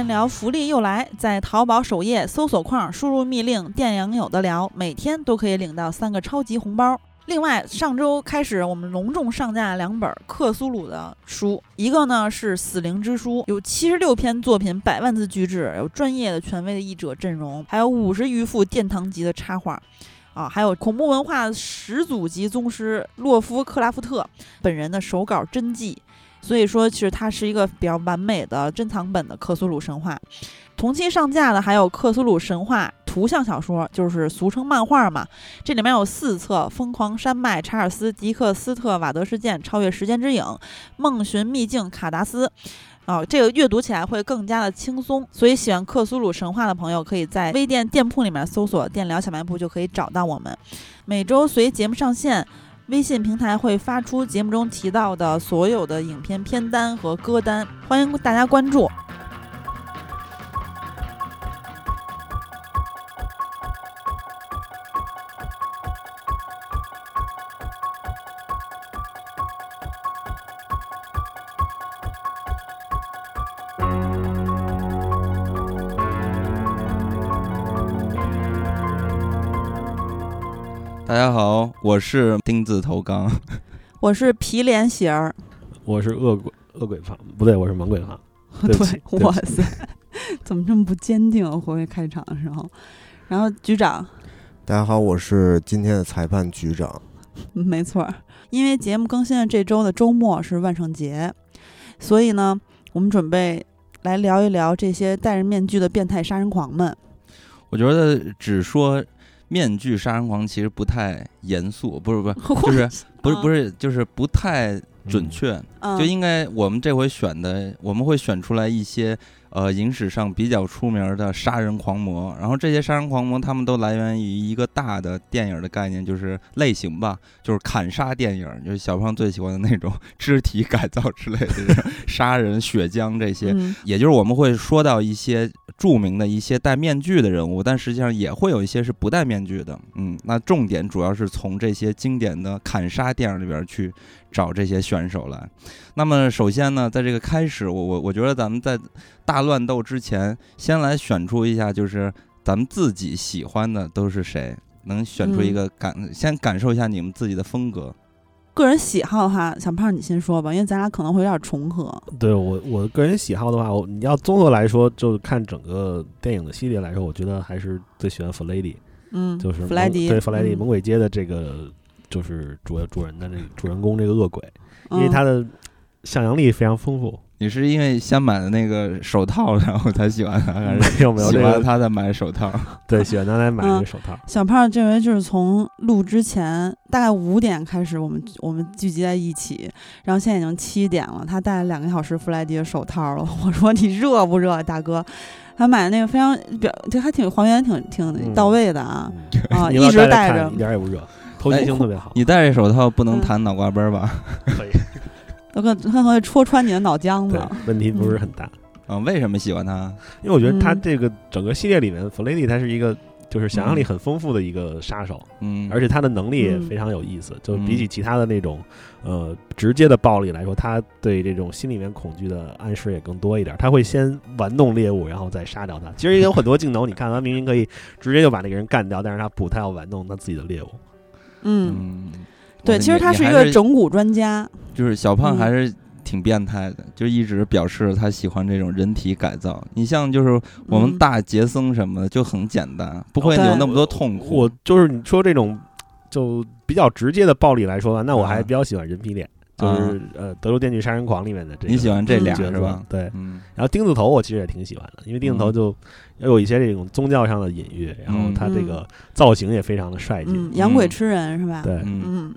电疗福利又来，在淘宝首页搜索框输入密令“电影有的聊”，每天都可以领到三个超级红包。另外，上周开始，我们隆重上架两本克苏鲁的书，一个呢是《死灵之书》，有七十六篇作品，百万字巨制，有专业的权威的译者阵容，还有五十余幅殿堂级的插画，啊，还有恐怖文化始祖级宗师洛夫克拉夫特本人的手稿真迹。所以说，其实它是一个比较完美的珍藏本的克苏鲁神话。同期上架的还有克苏鲁神话图像小说，就是俗称漫画嘛。这里面有四册：《疯狂山脉》、查尔斯·迪克斯特·瓦德事件、超越时间之影、梦寻秘境卡达斯。啊，这个阅读起来会更加的轻松。所以喜欢克苏鲁神话的朋友，可以在微店店铺里面搜索“电疗小卖部”，就可以找到我们。每周随节目上线。微信平台会发出节目中提到的所有的影片片单和歌单，欢迎大家关注。家好，我是丁字头刚，我是皮脸喜儿，我是恶鬼恶鬼胖，不对，我是猛鬼胖。对哇塞，怎么这么不坚定？回回开场的时候，然后局长，大家好，我是今天的裁判局长。没错，因为节目更新的这周的周末是万圣节，所以呢，我们准备来聊一聊这些戴着面具的变态杀人狂们。我觉得只说。面具杀人狂其实不太严肃，不是不是，就是不是不是，就是不太准确，就应该我们这回选的，我们会选出来一些。呃，影史上比较出名的杀人狂魔，然后这些杀人狂魔他们都来源于一个大的电影的概念，就是类型吧，就是砍杀电影，就是小胖最喜欢的那种肢体改造之类的杀人血浆这些，也就是我们会说到一些著名的一些戴面具的人物，但实际上也会有一些是不戴面具的，嗯，那重点主要是从这些经典的砍杀电影里边去。找这些选手来。那么，首先呢，在这个开始，我我我觉得咱们在大乱斗之前，先来选出一下，就是咱们自己喜欢的都是谁？能选出一个感，先感受一下你们自己的风格。个人喜好哈，小胖你先说吧，因为咱俩可能会有点重合。对我我个人喜好的话，我你要综合来说，就看整个电影的系列来说，我觉得还是最喜欢弗雷迪。嗯，就是弗莱迪，对弗莱迪，猛鬼街的这个。就是主主人的这主人公这个恶鬼，因为他的想象力非常丰富。你是因为先买的那个手套，然后才喜欢他，还是没有没有喜欢他再买手套？对，喜欢他才买那个手套。小胖这回就是从录之前大概五点开始，我们我们聚集在一起，然后现在已经七点了，他戴了两个小时弗莱迪的手套了。我说你热不热，大哥？他买的那个非常表，这还挺还原，挺挺到位的啊啊，一直戴着，一点也不热。透气性特别好。你戴这手套不能弹脑瓜崩吧？可以，他可可能会戳穿你的脑浆子。问题不是很大。啊，为什么喜欢他？因为我觉得他这个整个系列里面，弗雷迪他是一个就是想象力很丰富的一个杀手。嗯，而且他的能力也非常有意思。就比起其他的那种呃直接的暴力来说，他对这种心里面恐惧的暗示也更多一点。他会先玩弄猎物，然后再杀掉他。其实也有很多镜头，你看他明明可以直接就把那个人干掉，但是他不，他要玩弄他自己的猎物。嗯，对，其实他是一个整蛊专家。就是小胖还是挺变态的，就一直表示他喜欢这种人体改造。你像就是我们大杰森什么的就很简单，不会有那么多痛苦。我就是你说这种就比较直接的暴力来说吧，那我还比较喜欢人皮脸。就是呃，《德州电锯杀人狂》里面的这，你喜欢这俩是吧？对，嗯。然后钉子头我其实也挺喜欢的，因为钉子头就有一些这种宗教上的隐喻，然后他这个造型也非常的帅气。养鬼吃人是吧？对，嗯。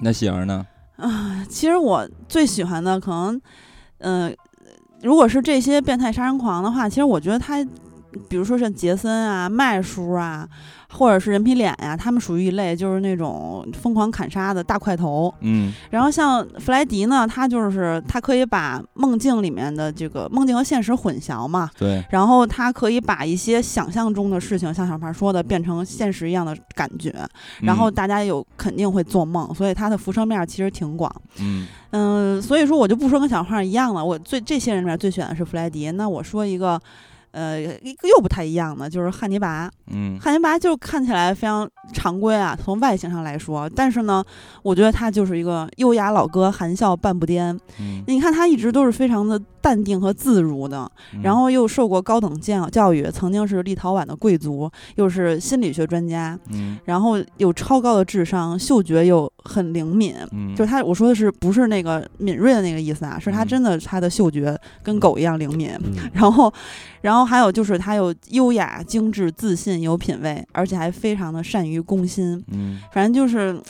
那喜儿呢？啊，其实我最喜欢的可能，嗯，如果是这些变态杀人狂的话，其实我觉得他比如说像杰森啊、麦叔啊，或者是人皮脸呀，他们属于一类，就是那种疯狂砍杀的大块头。嗯，然后像弗莱迪呢，他就是他可以把梦境里面的这个梦境和现实混淆嘛。对。然后他可以把一些想象中的事情，像小胖说的，变成现实一样的感觉。然后大家有肯定会做梦，所以他的辐射面其实挺广。嗯嗯，所以说我就不说跟小胖一样了。我最这些人里面最选的是弗莱迪。那我说一个。呃，又不太一样的，就是汉尼拔。嗯，汉尼拔就看起来非常常规啊，从外形上来说。但是呢，我觉得他就是一个优雅老哥，含笑半步癫。嗯，你看他一直都是非常的淡定和自如的，然后又受过高等教教育，曾经是立陶宛的贵族，又是心理学专家。嗯，然后有超高的智商，嗅觉又很灵敏。嗯，就是他，我说的是不是那个敏锐的那个意思啊？是他真的他的嗅觉跟狗一样灵敏。然后，然后。还有就是他有优雅、精致、自信、有品位，而且还非常的善于攻心。嗯，反正就是，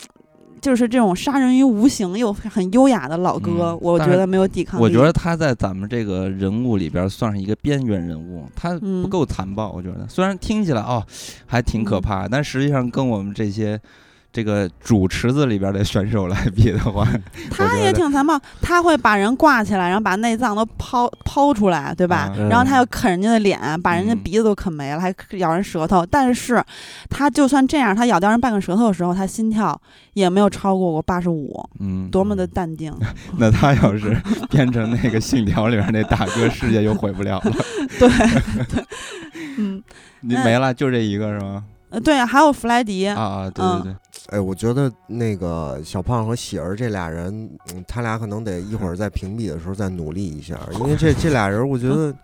就是这种杀人于无形又很优雅的老哥，我觉得没有抵抗力。我觉得他在咱们这个人物里边算是一个边缘人物，他不够残暴。我觉得虽然听起来哦还挺可怕，但实际上跟我们这些。这个主池子里边的选手来比的话，他也挺残暴，他会把人挂起来，然后把内脏都抛抛出来，对吧？然后他又啃人家的脸，把人家鼻子都啃没了，还咬人舌头。但是，他就算这样，他咬掉人半个舌头的时候，他心跳也没有超过过八十五。嗯，多么的淡定。那他要是变成那个信条里边那大哥，世界就毁不了了。对，嗯，你没了，就这一个是吗？呃，对，还有弗莱迪啊啊，对对对，哎，我觉得那个小胖和喜儿这俩人，他俩可能得一会儿在评比的时候再努力一下，因为这 这俩人，我觉得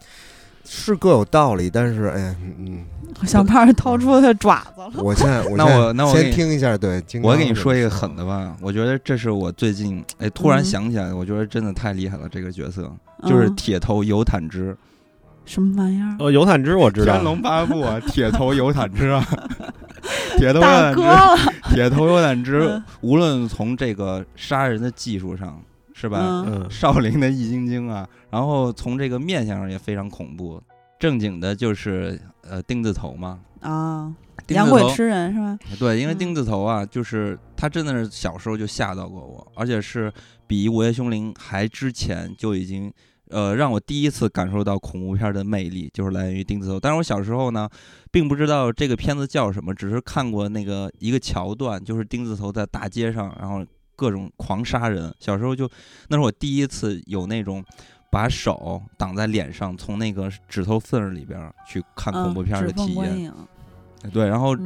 是各有道理，但是哎，嗯，小胖掏出他爪子了。我现在，那我那我先听一下，对，我给你说一个狠的吧，我觉得这是我最近哎突然想起来，我觉得真的太厉害了，这个角色就是铁头尤坦之。什么玩意儿？哦，尤坦之我知道，《天龙八部》啊，铁头尤坦之啊，铁头尤坦之，铁头尤坦之，无论从这个杀人的技术上，是吧？嗯，少林的易筋经啊，然后从这个面相上也非常恐怖。正经的就是呃钉子头嘛，啊，养鬼吃人是吧？对，因为钉子头啊，就是他真的是小时候就吓到过我，而且是比《午夜凶铃》还之前就已经。呃，让我第一次感受到恐怖片的魅力，就是来源于钉子头。但是我小时候呢，并不知道这个片子叫什么，只是看过那个一个桥段，就是钉子头在大街上，然后各种狂杀人。小时候就，那是我第一次有那种把手挡在脸上，从那个指头缝里边去看恐怖片的体验。对，然后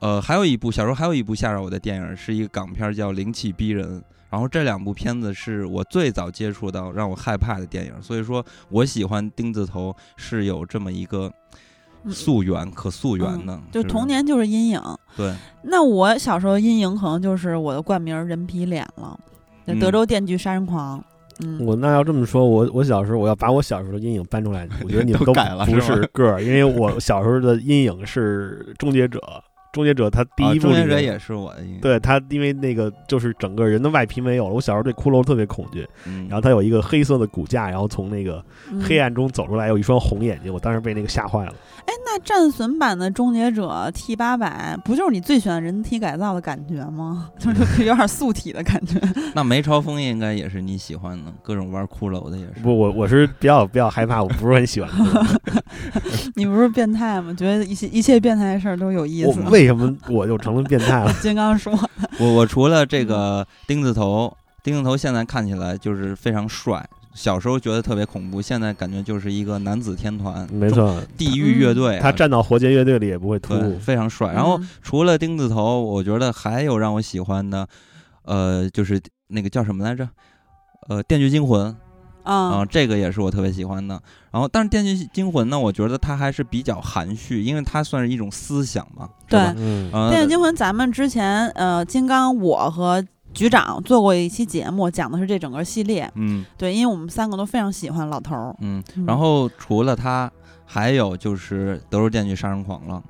呃，还有一部小时候还有一部吓着我的电影，是一个港片，叫《灵气逼人》。然后这两部片子是我最早接触到让我害怕的电影，所以说我喜欢钉子头是有这么一个溯源可溯源的，就童年就是阴影。对，那我小时候阴影可能就是我的冠名人皮脸了，德州电锯杀人狂。嗯，我那要这么说，我我小时候我要把我小时候的阴影搬出来，我觉得你们都改了不 是个儿，因为我小时候的阴影是终结者。终结者他第一部，终结者也是我的。对他，因为那个就是整个人的外皮没有了。我小时候对骷髅特别恐惧，然后他有一个黑色的骨架，然后从那个黑暗中走出来，有一双红眼睛，我当时被那个吓坏了。哎，那战损版的终结者 T 八百不就是你最喜欢人体改造的感觉吗？就是 有点素体的感觉。那梅超风应该也是你喜欢的，各种玩骷髅的也是。不，我我是比较比较害怕，我不是很喜欢。你不是变态吗？觉得一切一切变态的事儿都有意思。为什么我就成了变态了？金刚说：“我我除了这个钉子头，钉子头现在看起来就是非常帅。”小时候觉得特别恐怖，现在感觉就是一个男子天团，没错，地狱乐队，他站到活结乐队里也不会突兀，非常帅。然后除了钉子头，我觉得还有让我喜欢的，呃，就是那个叫什么来着？呃，电锯惊魂啊，这个也是我特别喜欢的。然后，但是电锯惊魂呢，我觉得它还是比较含蓄，因为它算是一种思想嘛，对，嗯，电锯惊魂，咱们之前呃，金刚我和。局长做过一期节目，讲的是这整个系列。嗯，对，因为我们三个都非常喜欢老头儿。嗯，然后除了他，还有就是《德州电锯杀人狂》了。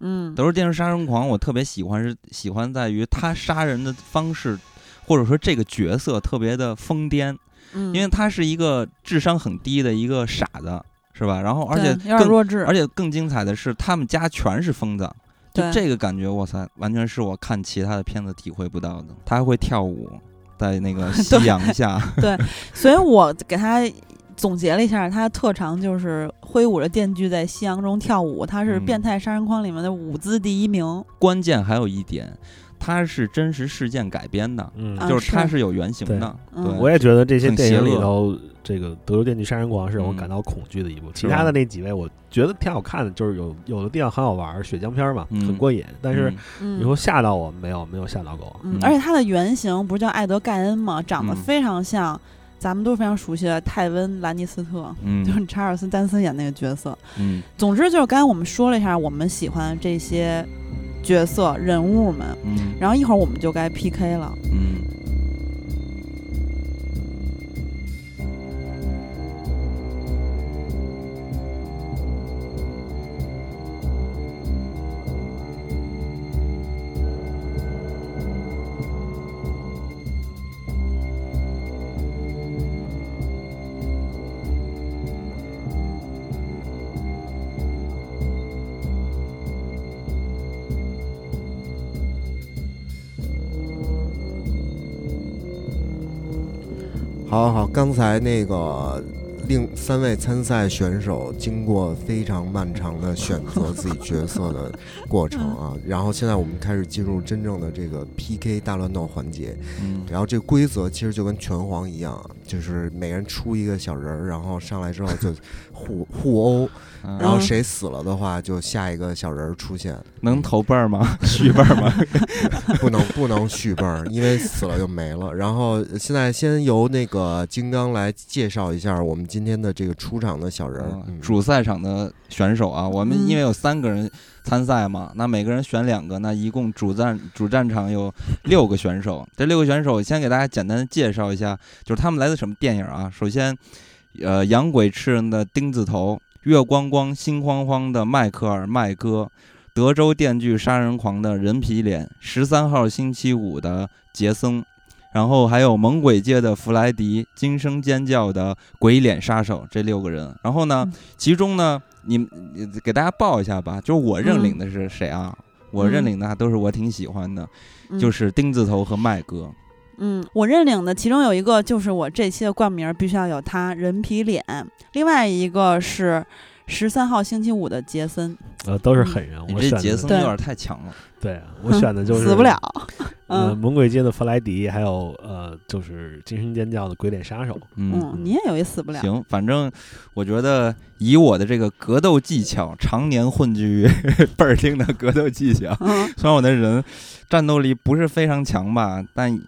嗯，《德州电锯杀人狂》我特别喜欢，是喜欢在于他杀人的方式，或者说这个角色特别的疯癫。嗯，因为他是一个智商很低的一个傻子。是吧？然后而且更弱智，而且更精彩的是，他们家全是疯子，就这个感觉，哇塞，完全是我看其他的片子体会不到的。他还会跳舞，在那个 夕阳下。对，所以我给他总结了一下，他的特长就是挥舞着电锯在夕阳中跳舞，他是《变态杀人狂》里面的舞姿第一名。关键还有一点。它是真实事件改编的，嗯，就是它是有原型的。对，我也觉得这些电影里头，这个《德州电锯杀人狂》是让我感到恐惧的一部。其他的那几位，我觉得挺好看的，就是有有的地方很好玩，血浆片嘛，很过瘾。但是你说吓到我没有？没有吓到过。而且它的原型不是叫艾德盖恩吗？长得非常像咱们都非常熟悉的泰温·兰尼斯特，就是查尔斯·丹森演那个角色。嗯，总之就是刚才我们说了一下，我们喜欢这些。角色人物们，然后一会儿我们就该 PK 了。嗯。好好，刚才那个另三位参赛选手经过非常漫长的选择自己角色的过程啊，然后现在我们开始进入真正的这个 PK 大乱斗环节。嗯，然后这规则其实就跟拳皇一样，就是每人出一个小人儿，然后上来之后就 互互殴。然后谁死了的话，就下一个小人儿出现。能投辈儿吗？续辈儿吗？不能，不能续辈儿，因为死了就没了。然后现在先由那个金刚来介绍一下我们今天的这个出场的小人儿，主赛场的选手啊。我们因为有三个人参赛嘛，那每个人选两个，那一共主战主战场有六个选手。这六个选手先给大家简单介绍一下，就是他们来自什么电影啊？首先，呃，养鬼吃人的钉子头。月光光、心慌慌的迈克尔·麦哥，德州电锯杀人狂的人皮脸，十三号星期五的杰森，然后还有猛鬼界的弗莱迪，惊声尖叫的鬼脸杀手，这六个人。然后呢，其中呢，你给大家报一下吧，就是我认领的是谁啊？我认领的都是我挺喜欢的，就是丁字头和麦哥。嗯，我认领的其中有一个就是我这期的冠名必须要有他人皮脸，另外一个是十三号星期五的杰森，呃，都是狠人。我这杰森有点太强了。对我选的就是死不了。嗯，猛鬼街的弗莱迪，还有呃，就是惊声尖叫的鬼脸杀手。嗯，你也有一死不了。行，反正我觉得以我的这个格斗技巧，常年混迹于倍儿厅的格斗技巧，虽然我的人战斗力不是非常强吧，但。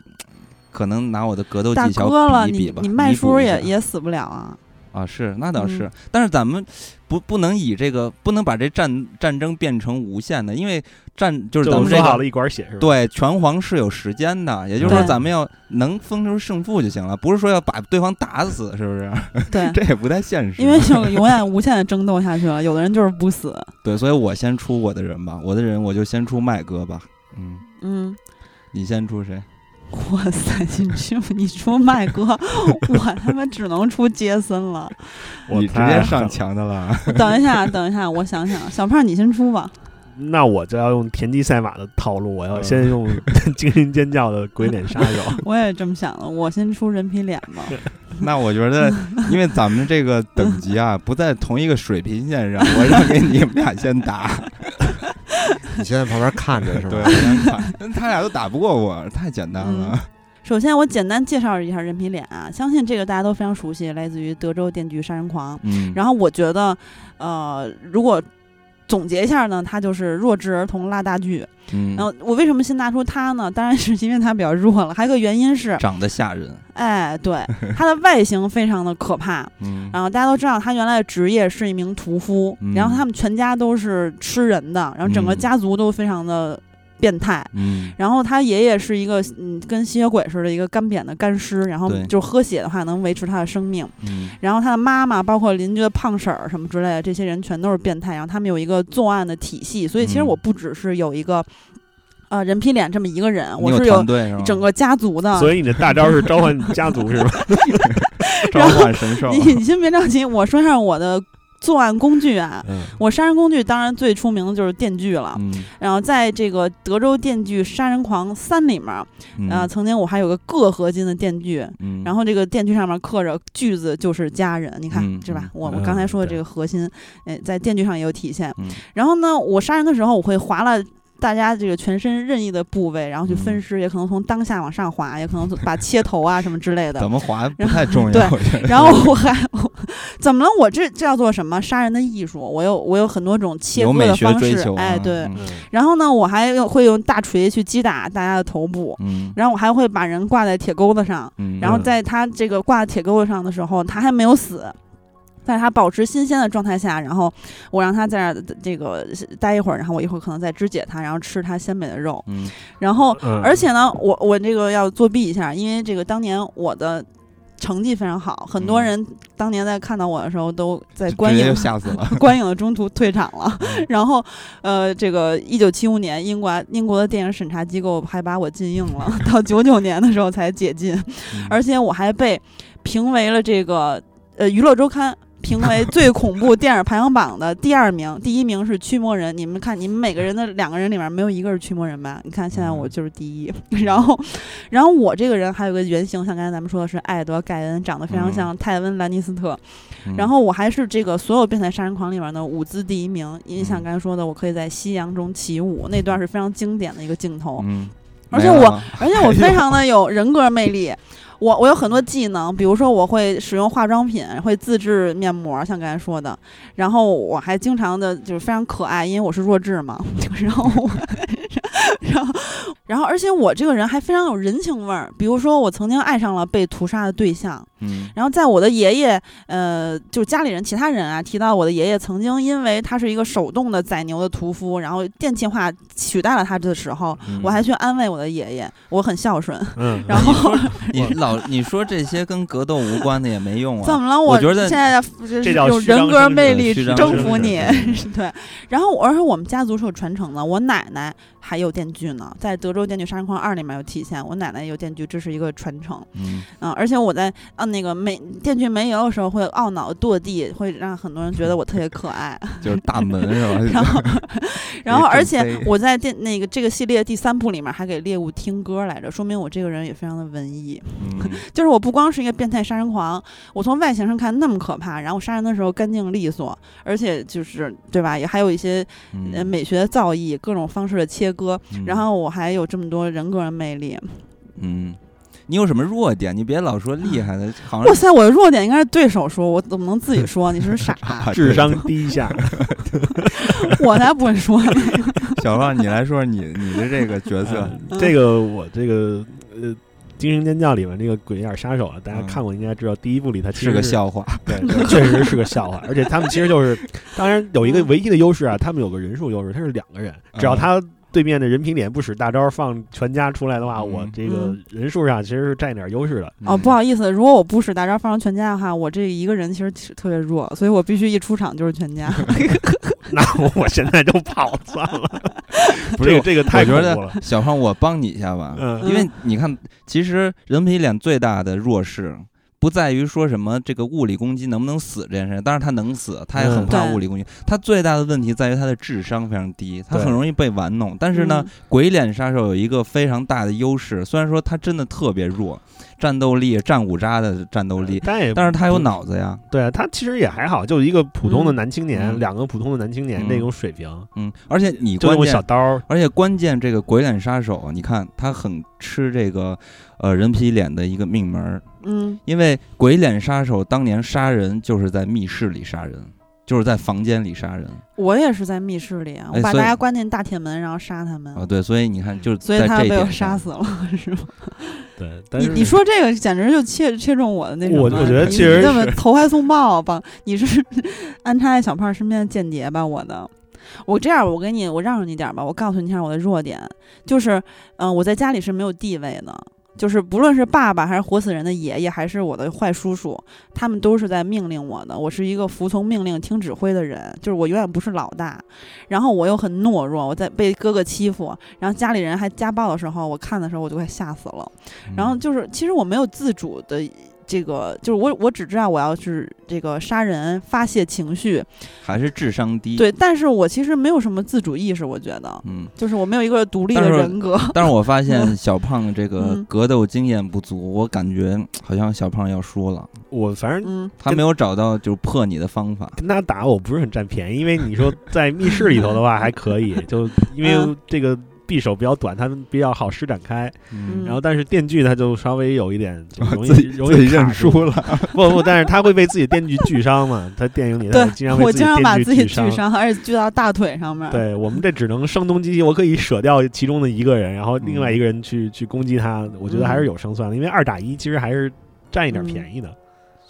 可能拿我的格斗技巧比一比吧，你麦叔也也死不了啊！啊，是那倒是，但是咱们不不能以这个不能把这战战争变成无限的，因为战就是咱们说好了一管血是吧？对，拳皇是有时间的，也就是说咱们要能分出胜负就行了，不是说要把对方打死，是不是？对，这也不太现实，因为就 永远无限的争斗下去了，有的人就是不死。对，所以我先出我的人吧，我的人我就先出麦哥吧。嗯嗯，你先出谁？哇塞！你出你出麦哥，我他妈只能出杰森了。你直接上墙的了。等一下，等一下，我想想，小胖你先出吧。那我就要用田忌赛马的套路，我要先用 惊心尖叫的鬼脸杀手。我也这么想的，我先出人皮脸吧。那我觉得，因为咱们这个等级啊不在同一个水平线上，我让给你们俩先打。你现在旁边看着是吧？对，他俩都打不过我，太简单了。首先，我简单介绍一下人皮脸啊，相信这个大家都非常熟悉，来自于德州电锯杀人狂。嗯，然后我觉得，呃，如果总结一下呢，他就是弱智儿童拉大锯。嗯，然后我为什么先拿出他呢？当然是因为他比较弱了，还有个原因是长得吓人。哎，对，他的外形非常的可怕。嗯，然后大家都知道他原来的职业是一名屠夫，然后他们全家都是吃人的，然后整个家族都非常的。变态，嗯，然后他爷爷是一个嗯，跟吸血鬼似的，一个干瘪的干尸，然后就喝血的话能维持他的生命，嗯，然后他的妈妈，包括邻居的胖婶儿什么之类的，这些人全都是变态，然后他们有一个作案的体系，所以其实我不只是有一个，呃，人皮脸这么一个人，我是有整个家族的，所以你的大招是召唤家族是吧？召唤神兽，你你先别着急，我说一下我的。作案工具啊，我杀人工具当然最出名的就是电锯了。然后在这个德州电锯杀人狂三里面，啊，曾经我还有个铬合金的电锯，然后这个电锯上面刻着“锯子就是家人”，你看是吧？我们刚才说的这个核心，哎，在电锯上也有体现。然后呢，我杀人的时候我会划了。大家这个全身任意的部位，然后去分尸，也可能从当下往上滑，也可能把切头啊什么之类的。怎么划不太重要。对，然后我还怎么了？我这这叫做什么？杀人的艺术。我有我有很多种切割的方式。哎，对。然后呢，我还用会用大锤去击打大家的头部。嗯。然后我还会把人挂在铁钩子上。嗯。然后在他这个挂在铁钩子上的时候，他还没有死。在它保持新鲜的状态下，然后我让它在这这个待一会儿，然后我一会儿可能再肢解它，然后吃它鲜美的肉。嗯，然后而且呢，我我这个要作弊一下，因为这个当年我的成绩非常好，很多人当年在看到我的时候都在观影吓死了，观影的中途退场了。然后呃，这个一九七五年，英国英国的电影审查机构还把我禁映了，到九九年的时候才解禁，而且我还被评为了这个呃娱乐周刊。评为最恐怖电影排行榜的第二名，第一名是驱魔人。你们看，你们每个人的两个人里面没有一个是驱魔人吧？你看，现在我就是第一。然后，然后我这个人还有个原型，像刚才咱们说的是艾德·盖恩，长得非常像泰温·兰尼斯特。然后我还是这个所有变态杀人狂里面的舞姿第一名，因为像刚才说的，我可以在夕阳中起舞，那段是非常经典的一个镜头。嗯，而且我，而且我非常的有人格魅力。我我有很多技能，比如说我会使用化妆品，会自制面膜，像刚才说的。然后我还经常的就是非常可爱，因为我是弱智嘛。然后。然后，然后，而且我这个人还非常有人情味儿。比如说，我曾经爱上了被屠杀的对象。嗯。然后，在我的爷爷，呃，就家里人其他人啊，提到我的爷爷曾经因为他是一个手动的宰牛的屠夫，然后电气化取代了他的时候，我还去安慰我的爷爷，我很孝顺。嗯。然后你 老你说这些跟格斗无关的也没用啊。怎么了？我觉得现在有人格魅力征服你。对。然后，而且我们家族是有传承的，我奶奶还有电锯呢，在德州电锯杀人狂二里面有体现。我奶奶有电锯，这是一个传承。嗯，而且我在啊那个没电锯没油的时候，会懊恼跺地，会让很多人觉得我特别可爱。就是大门是吧？然后，然后，而且我在电那个这个系列第三部里面还给猎物听歌来着，说明我这个人也非常的文艺。嗯，就是我不光是一个变态杀人狂，我从外形上看那么可怕，然后杀人的时候干净利索，而且就是对吧？也还有一些美学的造诣，各种方式的切割，然后。我还有这么多人格的魅力，嗯，你有什么弱点？你别老说厉害的，好像哇塞，我的弱点应该是对手说，我怎么能自己说？你是不是傻？智商低下，我才不会说呢。小胖，你来说你你的这个角色，这个我这个呃，《惊声尖叫》里面那个鬼眼杀手啊，大家看过应该知道，第一部里他是个笑话，对，确实是个笑话。而且他们其实就是，当然有一个唯一的优势啊，他们有个人数优势，他是两个人，只要他。对面的人品脸不使大招放全家出来的话，我这个人数上其实是占点优势的。哦，不好意思，如果我不使大招放全家的话，我这一个人其实特别弱，所以我必须一出场就是全家。那我现在就跑算了。不是这个太觉得小胖，我帮你一下吧，因为你看，其实人皮脸最大的弱势。不在于说什么这个物理攻击能不能死这件事，当然他能死，他也很怕物理攻击。他最大的问题在于他的智商非常低，他很容易被玩弄。但是呢，鬼脸杀手有一个非常大的优势，虽然说他真的特别弱，战斗力战五渣的战斗力，但也但是他有脑子呀。对他其实也还好，就一个普通的男青年，两个普通的男青年那种水平。嗯，而且你关键小刀，而且关键这个鬼脸杀手，你看他很吃这个。呃，人皮脸的一个命门嗯，因为鬼脸杀手当年杀人就是在密室里杀人，就是在房间里杀人。我也是在密室里啊，我把大家关进大铁门，然后杀他们。啊，对，所以你看，就是所以他被我杀死了，是吗？对，你你说这个简直就切切中我的那种。我我觉得其实那么投怀送抱吧，你是安插在小胖身边的间谍吧？我的，我这样，我给你，我让着你点吧。我告诉你一下我的弱点，就是，嗯，我在家里是没有地位的。就是不论是爸爸还是活死人的爷爷，还是我的坏叔叔，他们都是在命令我的。我是一个服从命令、听指挥的人，就是我永远不是老大。然后我又很懦弱，我在被哥哥欺负，然后家里人还家暴的时候，我看的时候我就快吓死了。然后就是，其实我没有自主的。这个就是我我只知道我要是这个杀人发泄情绪，还是智商低？对，但是我其实没有什么自主意识，我觉得，嗯，就是我没有一个独立的人格。但是我发现 小胖这个格斗经验不足，我感觉好像小胖要输了。我反正他没有找到就是破你的方法。跟他打我不是很占便宜，因为你说在密室里头的话还可以，就因为这个。匕首比较短，它比较好施展开。然后，但是电锯它就稍微有一点 容易容易认输了。不不，但是他会被自己电锯锯伤嘛？他电影里他，经常我经常把自己锯伤，而且锯到大腿上面。对我们这只能声东击西，我可以舍掉其中的一个人，然后另外一个人去去攻击他。我觉得还是有胜算的，因为二打一其实还是占一点便宜的。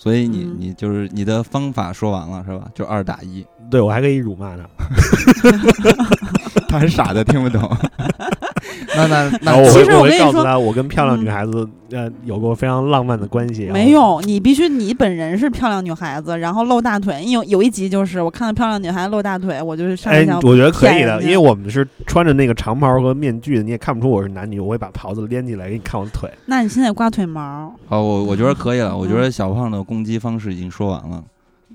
所以你你就是你的方法说完了是吧？就二打一。对我还可以辱骂他，他还傻的听不懂。那 那那，其实我跟你说，我跟漂亮女孩子呃有过非常浪漫的关系。没有，你必须你本人是漂亮女孩子，然后露大腿。有有一集就是我看到漂亮女孩子露大腿，我就是上哎，我觉得可以的，因为我们是穿着那个长袍和面具的，你也看不出我是男女。我会把袍子连起来给你看我的腿。那你现在刮腿毛？好，我我觉得可以了。我觉得小胖的攻击方式已经说完了，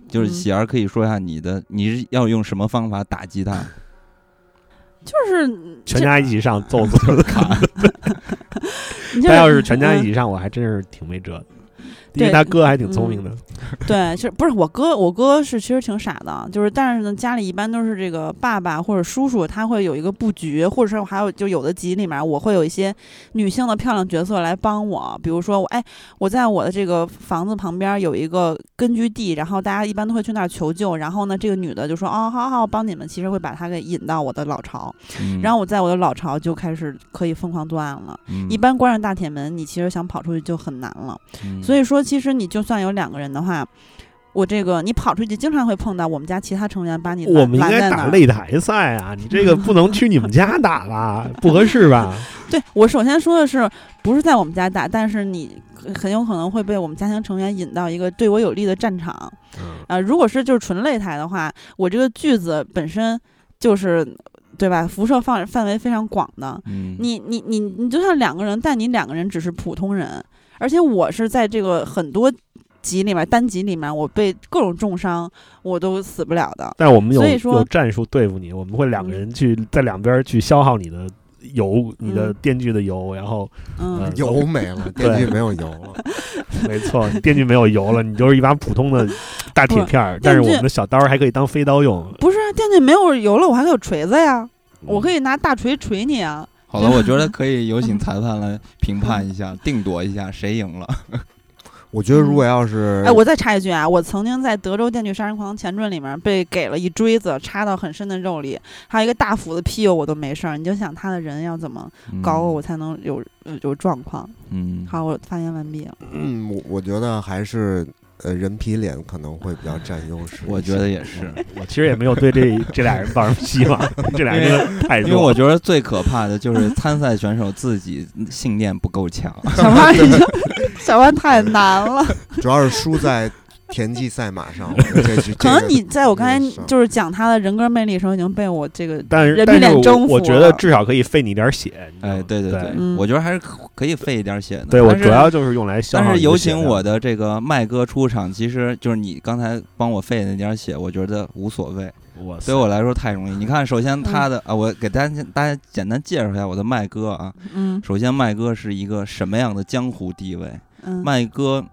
就是喜儿可以说一下你的，你是要用什么方法打击他？就是全家一起上揍死他。他 要是全家一起上，我还真是挺没辙的。因为他哥还挺聪明的，对，其实不是我哥？我哥是其实挺傻的，就是但是呢，家里一般都是这个爸爸或者叔叔，他会有一个布局，或者说还有就有的集里面，我会有一些女性的漂亮角色来帮我，比如说我哎，我在我的这个房子旁边有一个根据地，然后大家一般都会去那儿求救，然后呢，这个女的就说哦，好好，帮你们，其实会把她给引到我的老巢，然后我在我的老巢就开始可以疯狂作案了。一般关上大铁门，你其实想跑出去就很难了，所以说。其实你就算有两个人的话，我这个你跑出去经常会碰到我们家其他成员把你我们应该打擂台赛啊！你这个不能去你们家打吧，不合适吧？对我首先说的是，不是在我们家打，但是你很有可能会被我们家庭成员引到一个对我有利的战场。啊，如果是就是纯擂台的话，我这个句子本身就是对吧？辐射范范围非常广的。你你你你就算两个人，但你两个人只是普通人。而且我是在这个很多集里面单集里面，我被各种重伤，我都死不了的。但我们有有战术对付你，我们会两个人去在两边去消耗你的油，你的电锯的油，然后油没了，电锯没有油了。没错，电锯没有油了，你就是一把普通的大铁片儿，但是我们的小刀还可以当飞刀用。不是，电锯没有油了，我还有锤子呀，我可以拿大锤锤你啊。好了，我觉得可以有请裁判来评判一下，定夺一下谁赢了。我觉得如果要是……哎，我再插一句啊，我曾经在《德州电锯杀人狂前传》里面被给了一锥子插到很深的肉里，还有一个大斧子劈我，我都没事儿。你就想他的人要怎么搞我，我才能有有状况？嗯，好，我发言完毕了。嗯，我我觉得还是。呃，人皮脸可能会比较占优势。我觉得也是，我其实也没有对这 这俩人抱什么希望。这俩人太弱。因为我觉得最可怕的就是参赛选手自己信念不够强。小潘，小潘太难了。主要是输在。田忌赛马上，可能你在我刚才就是讲他的人格魅力的时候，已经被我这个但是人皮脸征服我觉得至少可以费你点血。哎，对对对，我觉得还是可以费一点血的。对我主要就是用来消但是有请我的这个麦哥出场，其实就是你刚才帮我费的那点血，我觉得无所谓。对我来说太容易。你看，首先他的啊，我给大家大家简单介绍一下我的麦哥啊。嗯。首先，麦哥是一个什么样的江湖地位？嗯。麦哥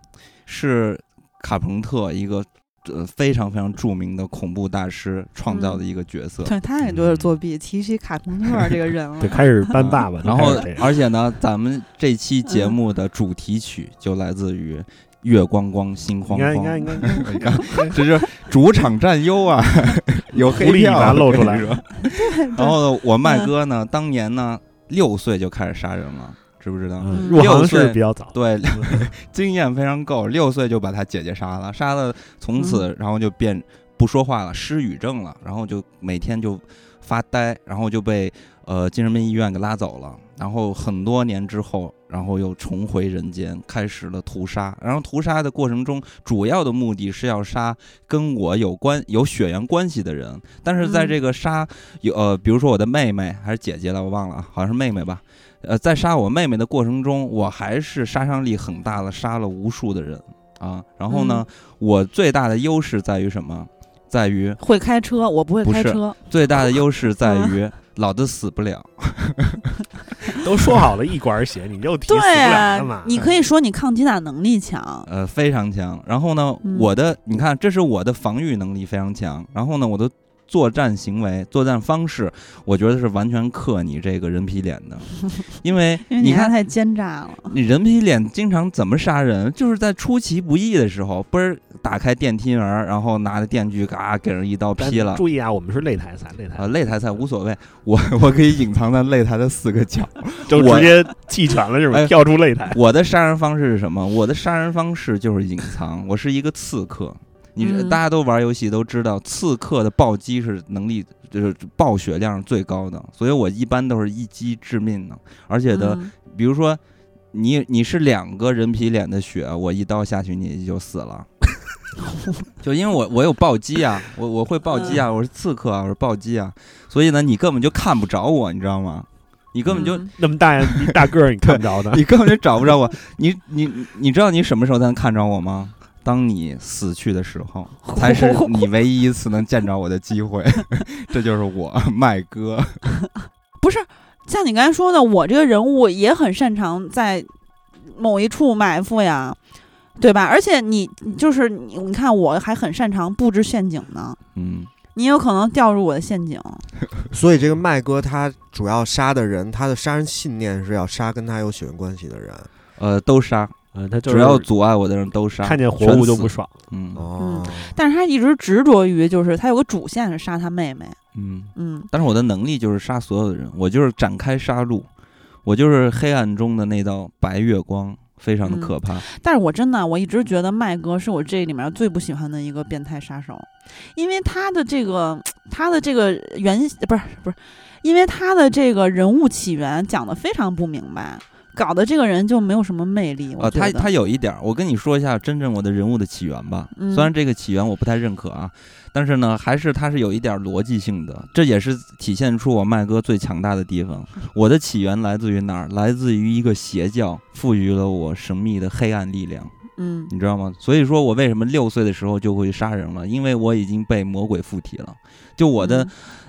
是。卡朋特一个呃非常非常著名的恐怖大师创造的一个角色，对他也就是作弊，提起卡朋特这个人 了，对，开始搬爸爸，然后而且呢，咱们这期节目的主题曲就来自于《月光光心慌慌》，你看你看你看，这是主场占优啊，有黑票露出来，然后我麦哥呢，当年呢六岁就开始杀人了。知不知道？入行是比较早，对，经验非常够。六岁就把他姐姐杀了，杀了，从此然后就变不说话了，失语症了，然后就每天就发呆，然后就被呃精神病医院给拉走了。然后很多年之后，然后又重回人间，开始了屠杀。然后屠杀的过程中，主要的目的是要杀跟我有关、有血缘关系的人。但是在这个杀有呃，比如说我的妹妹还是姐姐了，我忘了啊，好像是妹妹吧。呃，在杀我妹妹的过程中，我还是杀伤力很大的，杀了无数的人。啊。然后呢，我最大的优势在于什么？在于会开车，我不会开车。最大的优势在于老子死不了。都说好了一管血，你又提死不了干嘛？你可以说你抗击打能力强，呃，非常强。然后呢，我的你看，这是我的防御能力非常强。然后呢，我的。作战行为、作战方式，我觉得是完全克你这个人皮脸的，因为你看太奸诈了。你人皮脸经常怎么杀人？就是在出其不意的时候，嘣儿打开电梯门，然后拿着电锯嘎给人一刀劈了。注意啊，我们是擂台赛，擂台啊，擂台赛无所谓，我我可以隐藏在擂台的四个角，就直接弃权了是吧？跳出擂台。我的杀人方式是什么？我的杀人方式就是隐藏，我是一个刺客。你大家都玩游戏都知道，刺客的暴击是能力就是暴血量是最高的，所以我一般都是一击致命的。而且的，比如说你你是两个人皮脸的血，我一刀下去你就死了。就因为我我有暴击啊，我我会暴击啊，我是刺客啊，我是暴击啊，所以呢，你根本就看不着我，你知道吗？你根本就那么大大个儿，你看不着的，你根本就找不着我。你你你知道你什么时候才能看着我吗？当你死去的时候，才是你唯一一次能见着我的机会。这就是我麦哥，不是像你刚才说的，我这个人物也很擅长在某一处埋伏呀，对吧？而且你就是你，你看我还很擅长布置陷阱呢。嗯，你有可能掉入我的陷阱。所以这个麦哥他主要杀的人，他的杀人信念是要杀跟他有血缘关系的人。呃，都杀。嗯，他只要阻碍我的人都杀，看见活物就不爽。嗯哦，但是他一直执着于，就是他有个主线是杀他妹妹。嗯嗯，但是我的能力就是杀所有的人，我就是展开杀戮，我就是黑暗中的那道白月光，非常的可怕。但是我真的，我一直觉得麦哥是我这里面最不喜欢的一个变态杀手，因为他的这个他的这个原不是不是，因为他的这个人物起源讲的非常不明白。搞得这个人就没有什么魅力。啊，他他有一点，我跟你说一下真正我的人物的起源吧。虽然这个起源我不太认可啊，但是呢，还是他是有一点逻辑性的。这也是体现出我麦哥最强大的地方。我的起源来自于哪儿？来自于一个邪教，赋予了我神秘的黑暗力量。嗯，你知道吗？所以说我为什么六岁的时候就会杀人了？因为我已经被魔鬼附体了。就我的。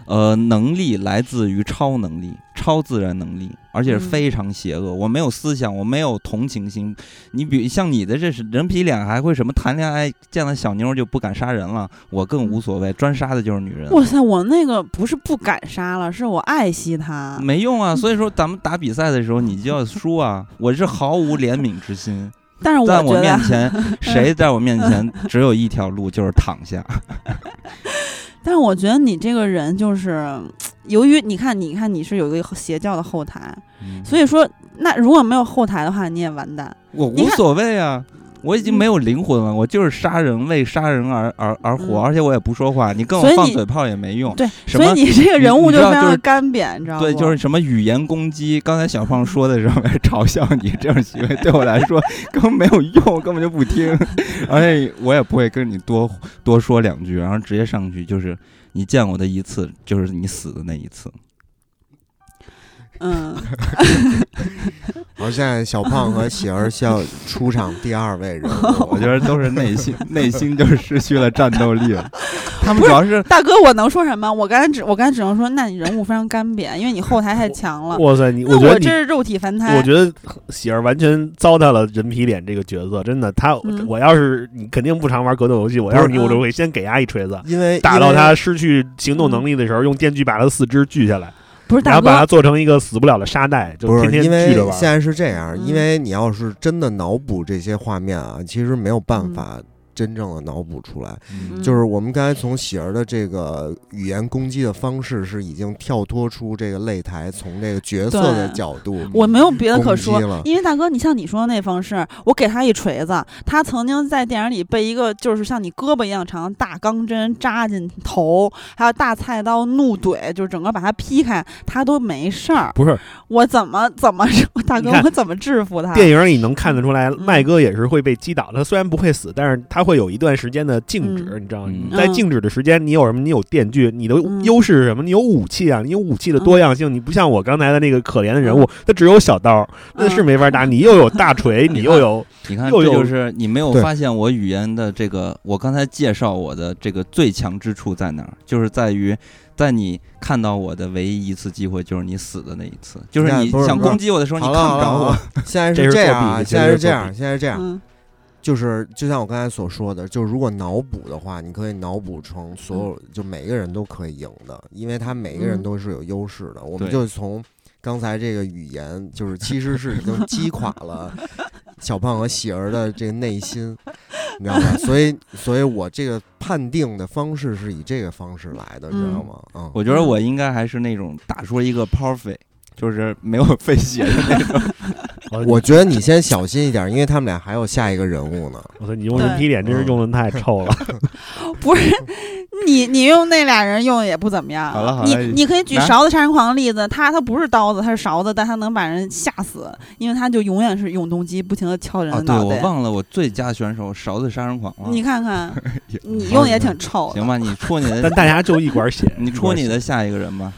呃，能力来自于超能力、超自然能力，而且是非常邪恶。我没有思想，我没有同情心。你比像你的这是人皮脸，还会什么谈恋爱，见了小妞就不敢杀人了。我更无所谓，专杀的就是女人。哇塞，我那个不是不敢杀了，是我爱惜她。没用啊，所以说咱们打比赛的时候，你就要输啊。我是毫无怜悯之心。但是在我面前，谁在我面前只有一条路，就是躺下。但是我觉得你这个人就是，由于你看，你看你是有一个邪教的后台，所以说，那如果没有后台的话，你也完蛋。我无所谓啊。我已经没有灵魂了，我就是杀人，为杀人而而而活，而且我也不说话，你跟我放嘴炮也没用。对，所以你这个人物就非常干瘪，你知道吗？对，就是什么语言攻击。刚才小胖说的时候嘲笑你这种行为，对我来说根本没有用，根本就不听，而且我也不会跟你多多说两句，然后直接上去就是你见我的一次，就是你死的那一次。嗯，好，现在小胖和喜儿需要出场第二位人物，我觉得都是内心内心就失去了战斗力了。他们主要是大哥，我能说什么？我刚才只我刚才只能说，那你人物非常干瘪，因为你后台太强了。哇塞，你我觉得这是肉体凡胎。我觉得喜儿完全糟蹋了人皮脸这个角色，真的。他我要是你肯定不常玩格斗游戏，我要是你，我就会先给他一锤子，因为打到他失去行动能力的时候，用电锯把他的四肢锯下来。不是，然后把它做成一个死不了的沙袋，就天天聚着玩。现在是这样，因为你要是真的脑补这些画面啊，其实没有办法。真正的脑补出来，就是我们刚才从喜儿的这个语言攻击的方式，是已经跳脱出这个擂台，从这个角色的角度，我没有别的可说。因为大哥，你像你说的那方式，我给他一锤子，他曾经在电影里被一个就是像你胳膊一样长的大钢针扎进头，还有大菜刀怒怼，就是整个把他劈开，他都没事儿。不是我怎么怎么大哥，我怎么制服他？电影里能看得出来，麦哥也是会被击倒。他虽然不会死，但是他。会有一段时间的静止，你知道吗？嗯在静止的时间，你有什么？你有电锯，你的嗯优势是什么？你有武器啊，你有武器的多样性。你不像我刚才的那个可怜的人物，他只有小刀，那是没法打。你又有大锤，你又有，你看，这就是你没有发现我语言的这个，我刚才介绍我的这个最强之处在哪儿？就是在于，在你看到我的唯一一次机会，就是你死的那一次，就是你想攻击我的时候，你好看不着我现在是这样啊，现在是这样，现在是这样，嗯就是就像我刚才所说的，就是如果脑补的话，你可以脑补成所有，就每个人都可以赢的，因为他每个人嗯都是有优势的。我们就从刚才这个语言，就是其实是已经击垮了 小胖和喜儿的这个内心，你知道吗？所以，所以我这个判定的方式是以这个方式来的，你知道吗？嗯，我觉得我应该还是那种打出一个 perfect，就是没有 费血的那种。我觉得你先小心一点，因为他们俩还有下一个人物呢。我说你用人皮脸真是用的太臭了。不是你，你用那俩人用也不怎么样。好了好了你你可以举勺子杀人狂的例子，他他不是刀子，他是勺子，但他能把人吓死，因为他就永远是永动机，不停的敲人的脑袋。我忘了我最佳选手勺子杀人狂了。你看看，你用的也挺 臭的。行吧，你戳你的但的，大家就一管血，你一管血出你的下一个人吧。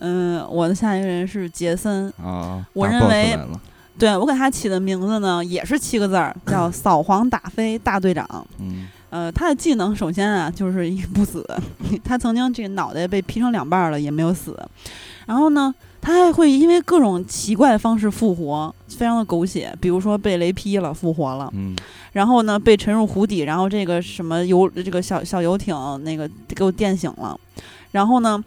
嗯，我的下一个人是杰森。啊，大我认为对我给他起的名字呢，也是七个字儿，叫扫黄打非大队长。嗯呃，他的技能首先啊，就是一不死，他曾经这个脑袋被劈成两半儿了，也没有死。然后呢，他还会因为各种奇怪的方式复活，非常的狗血，比如说被雷劈了复活了，嗯然后呢被沉入湖底，然后这个什么游这个小小游艇那个给我电醒了，然后呢。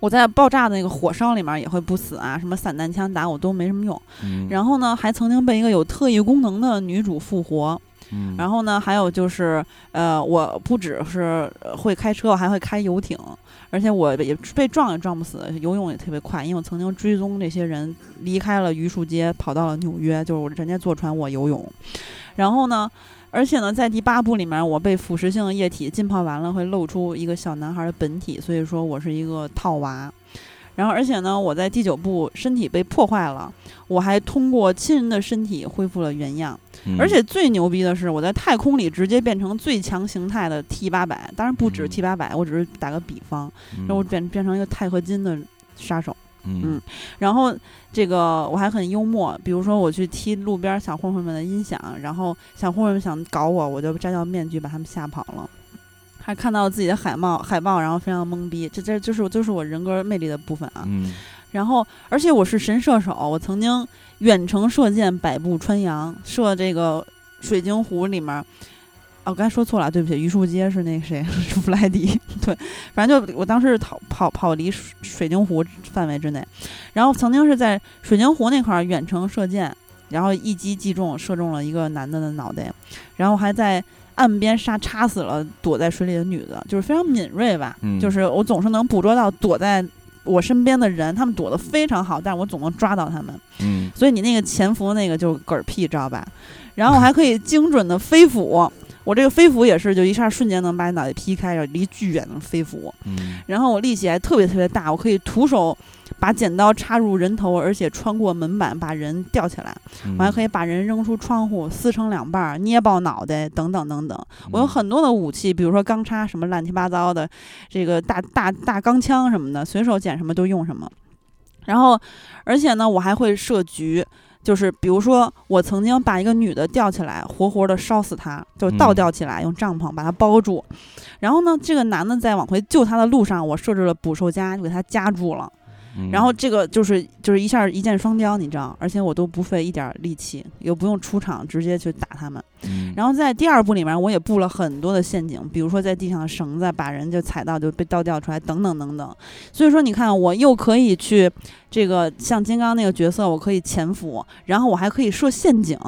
我在爆炸的那个火烧里面也会不死啊，什么散弹枪打我都没什么用。嗯，然后呢，还曾经被一个有特异功能的女主复活，嗯然后呢，还有就是，呃，我不只是呃会开车，我还会开游艇，而且我也被撞也撞不死，游泳也特别快，因为我曾经追踪这些人离开了榆树街，跑到了纽约，就是人家坐船我游泳，然后呢。而且呢，在第八部里面，我被腐蚀性的液体浸泡完了，会露出一个小男孩的本体，所以说我是一个套娃。然后，而且呢，我在第九部身体被破坏了，我还通过亲人的身体恢复了原样。嗯而且最牛逼的是，我在太空里直接变成最强形态的 T 八百，当然不止嗯 T 八百，我只是打个比方，嗯然后变变成一个钛合金的杀手。嗯然后这个我还很幽默，比如说我去踢路边小混混们的音响，然后小混混们想搞我，我就摘掉面具把他们吓跑了。还看到自己的海报海报，然后非常懵逼，这这就是就是我人格魅力的部分啊。嗯然后，而且我是神射手，我曾经远程射箭百步穿杨，射这个水晶湖里面。哦，我刚才说错了，对不起，榆树街是那个谁，是弗莱迪。对，反正就我当时是逃跑跑离水水晶湖范围之内，然后曾经是在水晶湖那块儿远程射箭，然后一击击中，射中了一个男的的脑袋，然后还在岸边杀插死了躲在水里的女的，就是非常敏锐吧，嗯就是我总是能捕捉到躲在我身边的人，他们躲得非常好，但是我总能抓到他们。嗯所以你那个潜伏那个就嗝屁，知道吧？然后我还可以精准的飞斧，我这个飞斧也是就一下瞬间能把你脑袋劈开，然后离巨远的飞斧。嗯然后我力气还特别特别大，我可以徒手把剪刀插入人头，而且穿过门板把人吊起来。嗯，我还可以把人扔出窗户，撕成两半儿，捏爆脑袋，等等等等。我有很多的武器，比如说钢叉什么乱七八糟的，这个大大大钢枪什么的，随手捡什么都用什么。然后，而且呢，我还会设局，就是比如说，我曾经把一个女的吊起来，活活的烧死她，就倒嗯吊起来，用帐篷把她包住。然后呢，这个男的在往回救她的路上，我设置了捕兽夹，就给她夹住了。嗯然后这个就是就是一下一箭双雕，你知道，而且我都不费一点儿力气，又不用出场，直接去打他们。嗯然后在第二部里面，我也布了很多的陷阱，比如说在地上的绳子把人就踩到就被倒吊出来，等等等等。所以说，你看我又可以去这个像金刚那个角色，我可以潜伏，然后我还可以设陷阱，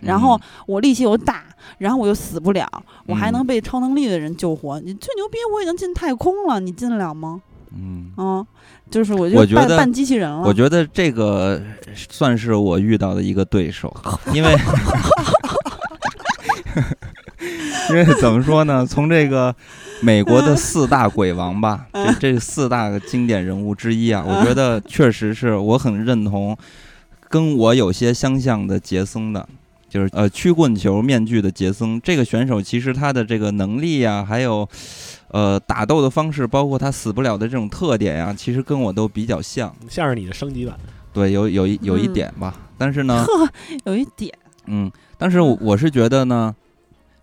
然后我力气又大，然后我又死不了，我还能被超能力的人救活。你最牛逼，我已经进太空了，你进得了吗？嗯。嗯，就是我就我觉得半半机器人了。我觉得这个算是我遇到的一个对手，因为 因为怎么说呢？从这个美国的四大鬼王吧，这这四大个经典人物之一啊，我觉得确实是我很认同，跟我有些相像的杰森的，就是呃曲棍球面具的杰森这个选手，其实他的这个能力呀，还有呃打斗的方式，包括他死不了的这种特点呀，其实跟我都比较像，像是你的升级版。对，有有一有一点吧，但是呢，有一点，嗯，但是我是觉得呢。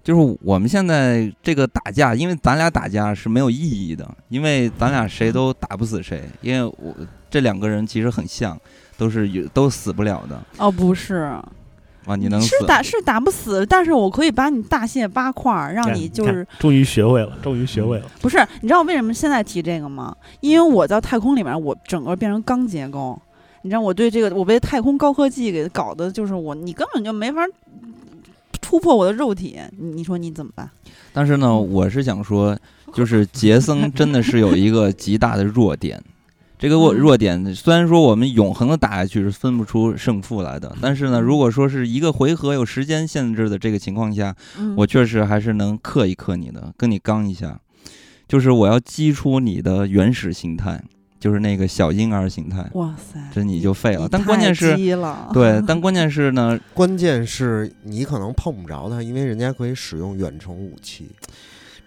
就是我们现在这个打架，因为咱俩打架是没有意义的，因为咱俩谁都打不死谁，因为我这两个人其实很像，都是有都死不了的。哦，不是，啊，你能是打是打不死，但是我可以把你大卸八块，让你就是终于学会了，终于学会了。不是，你知道为什么现在提这个吗？因为我在太空里面，我整个变成钢结构，你知道我对这个我被太空高科技给搞的，就是我你根本就没法。突破我的肉体，你说你怎么办？但是呢，我是想说，就是杰森真的是有一个极大的弱点。这个弱弱点，虽然说我们永恒的打下去是分不出胜负来的，但是呢，如果说是一个回合有时间限制的这个情况下，我确实还是能克一克你的，跟你刚一下。就是我要激出你的原始形态。就是那个小婴儿形态，哇塞，这你就废了。但关键是，对，但关键是呢，关键是你可能碰不着他，因为人家可以使用远程武器。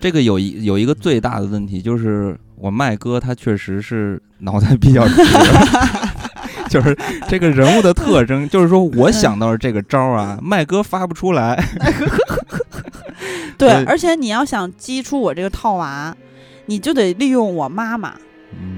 这个有一有一个最大的问题，就是我麦哥他确实是脑袋比较直，就是这个人物的特征，就是说我想到这个招啊，麦哥发不出来。对，而且你要想激出我这个套娃，你就得利用我妈妈。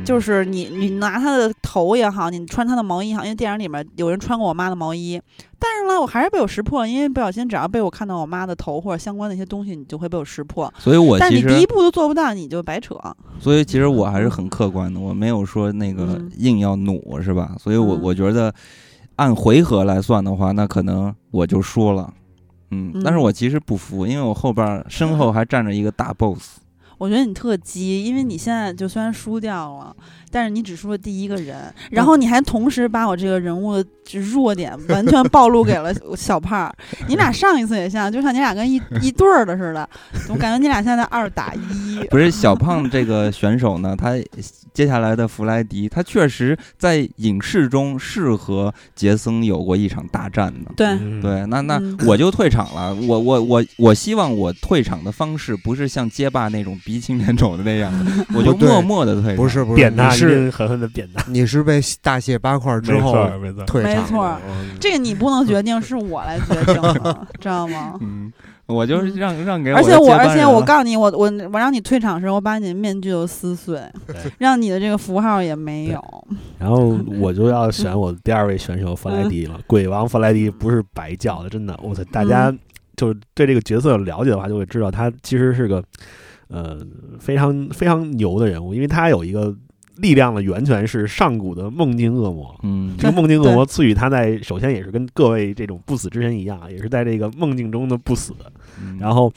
就是你，你拿他的头也好，你穿他的毛衣也好，因为电影里面有人穿过我妈的毛衣，但是呢，我还是被我识破，因为不小心只要被我看到我妈的头或者相关的一些东西，你就会被我识破。所以我但你第一步都做不到，你就白扯。所以其实我还是很客观的，我没有说那个硬要努是吧？所以我我觉得按回合来算的话，那可能我就输了。嗯，但是我其实不服，因为我后边身后还站着一个大 boss。我觉得你特鸡，因为你现在就虽然输掉了，但是你只输了第一个人，然后你还同时把我这个人物的弱点 完全暴露给了小胖。你俩上一次也像，就像你俩跟一 一对儿的似的，我感觉你俩现在二打一。不是小胖这个选手呢，他接下来的弗莱迪，他确实在影视中是和杰森有过一场大战的。对对，那那我就退场了。我我我我希望我退场的方式不是像街霸那种。鼻青脸肿的那样的，我就默默的退场。不是不是，扁他是狠狠的扁他。你是被大卸八块之后退场。没错，这个你不能决定，是我来决定，知道吗？嗯，我就是让让给。而且我，而且我告诉你，我我我让你退场时，我把你的面具都撕碎，让你的这个符号也没有。然后 我就要选我第二位选手弗莱迪了。鬼王弗莱迪不是白叫的，真的。我操，大家就是对这个角色有了解的话，就会知道他其实是个。呃，非常非常牛的人物，因为他有一个力量的源泉是上古的梦境恶魔。嗯，这个梦境恶魔赐予他在首先也是跟各位这种不死之身一样，也是在这个梦境中的不死。然后，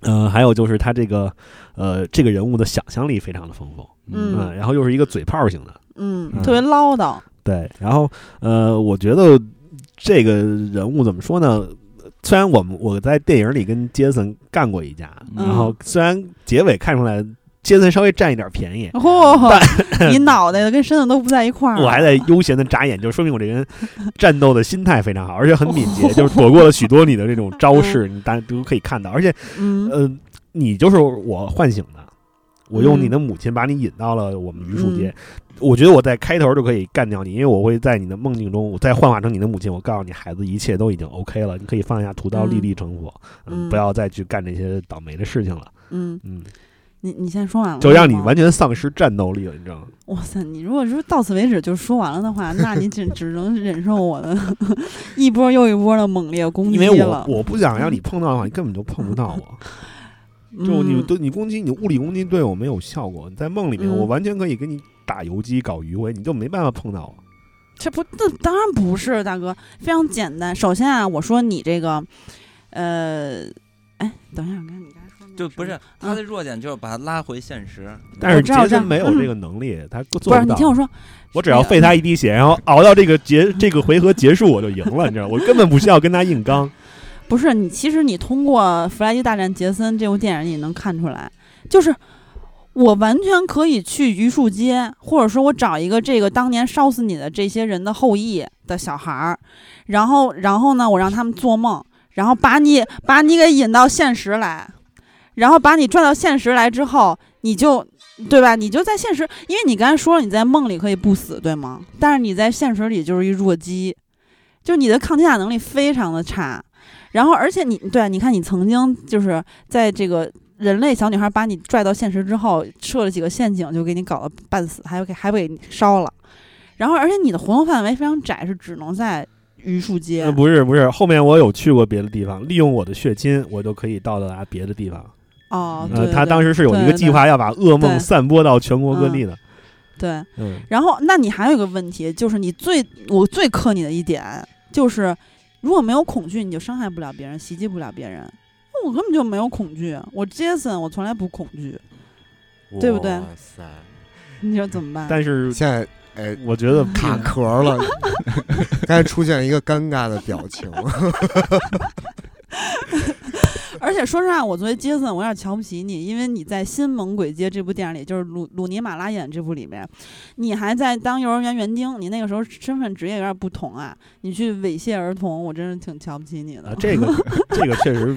呃，还有就是他这个呃这个人物的想象力非常的丰富。嗯，然后又是一个嘴炮型的。嗯，特别唠叨。对，然后呃，我觉得这个人物怎么说呢？虽然我们我在电影里跟杰森干过一架，然后虽然结尾看出来杰森稍微占一点便宜，但 你脑袋跟身子都不在一块儿，我还在悠闲的眨眼，就说明我这人 战斗的心态非常好，而且很敏捷，就是躲过了许多你的这种招式，你大家都可以看到，而且，呃，你就是我唤醒的。我用你的母亲把你引到了我们榆树街，我觉得我在开头就可以干掉你，因为我会在你的梦境中，我再幻化成你的母亲，我告诉你，孩子一切都已经 OK 了，你可以放下屠刀，立地成佛，嗯，不要再去干这些倒霉的事情了。嗯。嗯，你你先说完了，就让你完全丧失战斗力了，你知道吗？哇塞，你如果说到此为止就说完了的话，那你只 只能忍受我的一波又一波的猛烈攻击了。因为我我不想让你碰到的话，你根本就碰不到我。就你对你攻击，你物理攻击对我没有效果。在梦里面，我完全可以给你打游击、搞迂回，你就没办法碰到我。这不，这当然不是，大哥，非常简单。首先啊，我说你这个，呃，哎，等一下，我看你刚才说就不是他的弱点，就是把他拉回现实。但是杰森没有这个能力，他做不是。你听我说，我只要费他一滴血，然后熬到这个结 这个回合结束，我就赢了。你知道，我根本不需要跟他硬刚。不是你，其实你通过《弗莱迪大战杰森》这部电影，你能看出来，就是我完全可以去榆树街，或者说我找一个这个当年烧死你的这些人的后裔，的小孩儿，然后然后呢，我让他们做梦，然后把你把你给引到现实来，然后把你拽到现实来之后，你就对吧？你就在现实，因为你刚才说了你在梦里可以不死，对吗？但是你在现实里就是一弱鸡，就你的抗击打能力非常的差。然后，而且你对，你看你曾经就是在这个人类小女孩把你拽到现实之后，设了几个陷阱，就给你搞得半死，还有给还给你烧了。然后，而且你的活动范围非常窄，是只能在榆树街。不是不是，后面我有去过别的地方，利用我的血亲，我就可以到达别的地方。哦，对他当时是有一个计划，要把噩梦散播到全国各地的。对，嗯。然后，那你还有一个问题，就是你最我最克你的一点就是。如果没有恐惧，你就伤害不了别人，袭击不了别人。我根本就没有恐惧，我杰森，我从来不恐惧，对不对？你说怎么办？但是现在，哎，我觉得卡壳了 刚才出现一个尴尬的表情。而且说实话，我作为杰森，我有点瞧不起你，因为你在《新猛鬼街》这部电影里，就是鲁鲁尼马拉演这部里面，你还在当幼儿园园丁，你那个时候身份职业有点不同啊，你去猥亵儿童，我真是挺瞧不起你的。这个 这个确实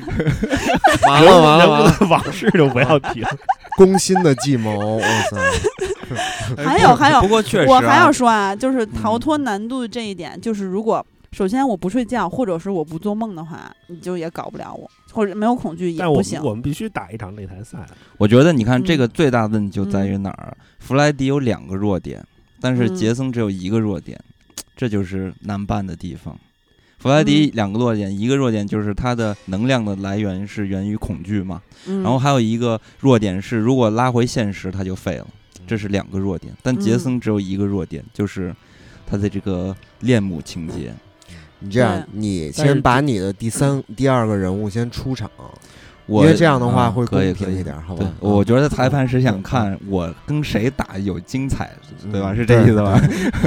完了完了完了，往事就不要提了。攻心的计谋，哇塞！还有还有，不过确实，我还要说啊，就是逃脱难度这一点，就是如果。首先，我不睡觉，或者是我不做梦的话，你就也搞不了我，或者没有恐惧也不行。我们必须打一场擂台赛。我觉得，你看这个最大的问题就在于哪儿？弗莱迪有两个弱点，但是杰森只有一个弱点，这就是难办的地方。弗莱迪两个弱点，一个弱点就是他的能量的来源是源于恐惧嘛，然后还有一个弱点是，如果拉回现实他就废了，这是两个弱点。但杰森只有一个弱点，就是他的这个恋母情节。你这样，你先把你的第三、第二个人物先出场，因为这样的话会公平一点，好吧？我觉得裁判是想看我跟谁打有精彩，对吧？是这意思吧？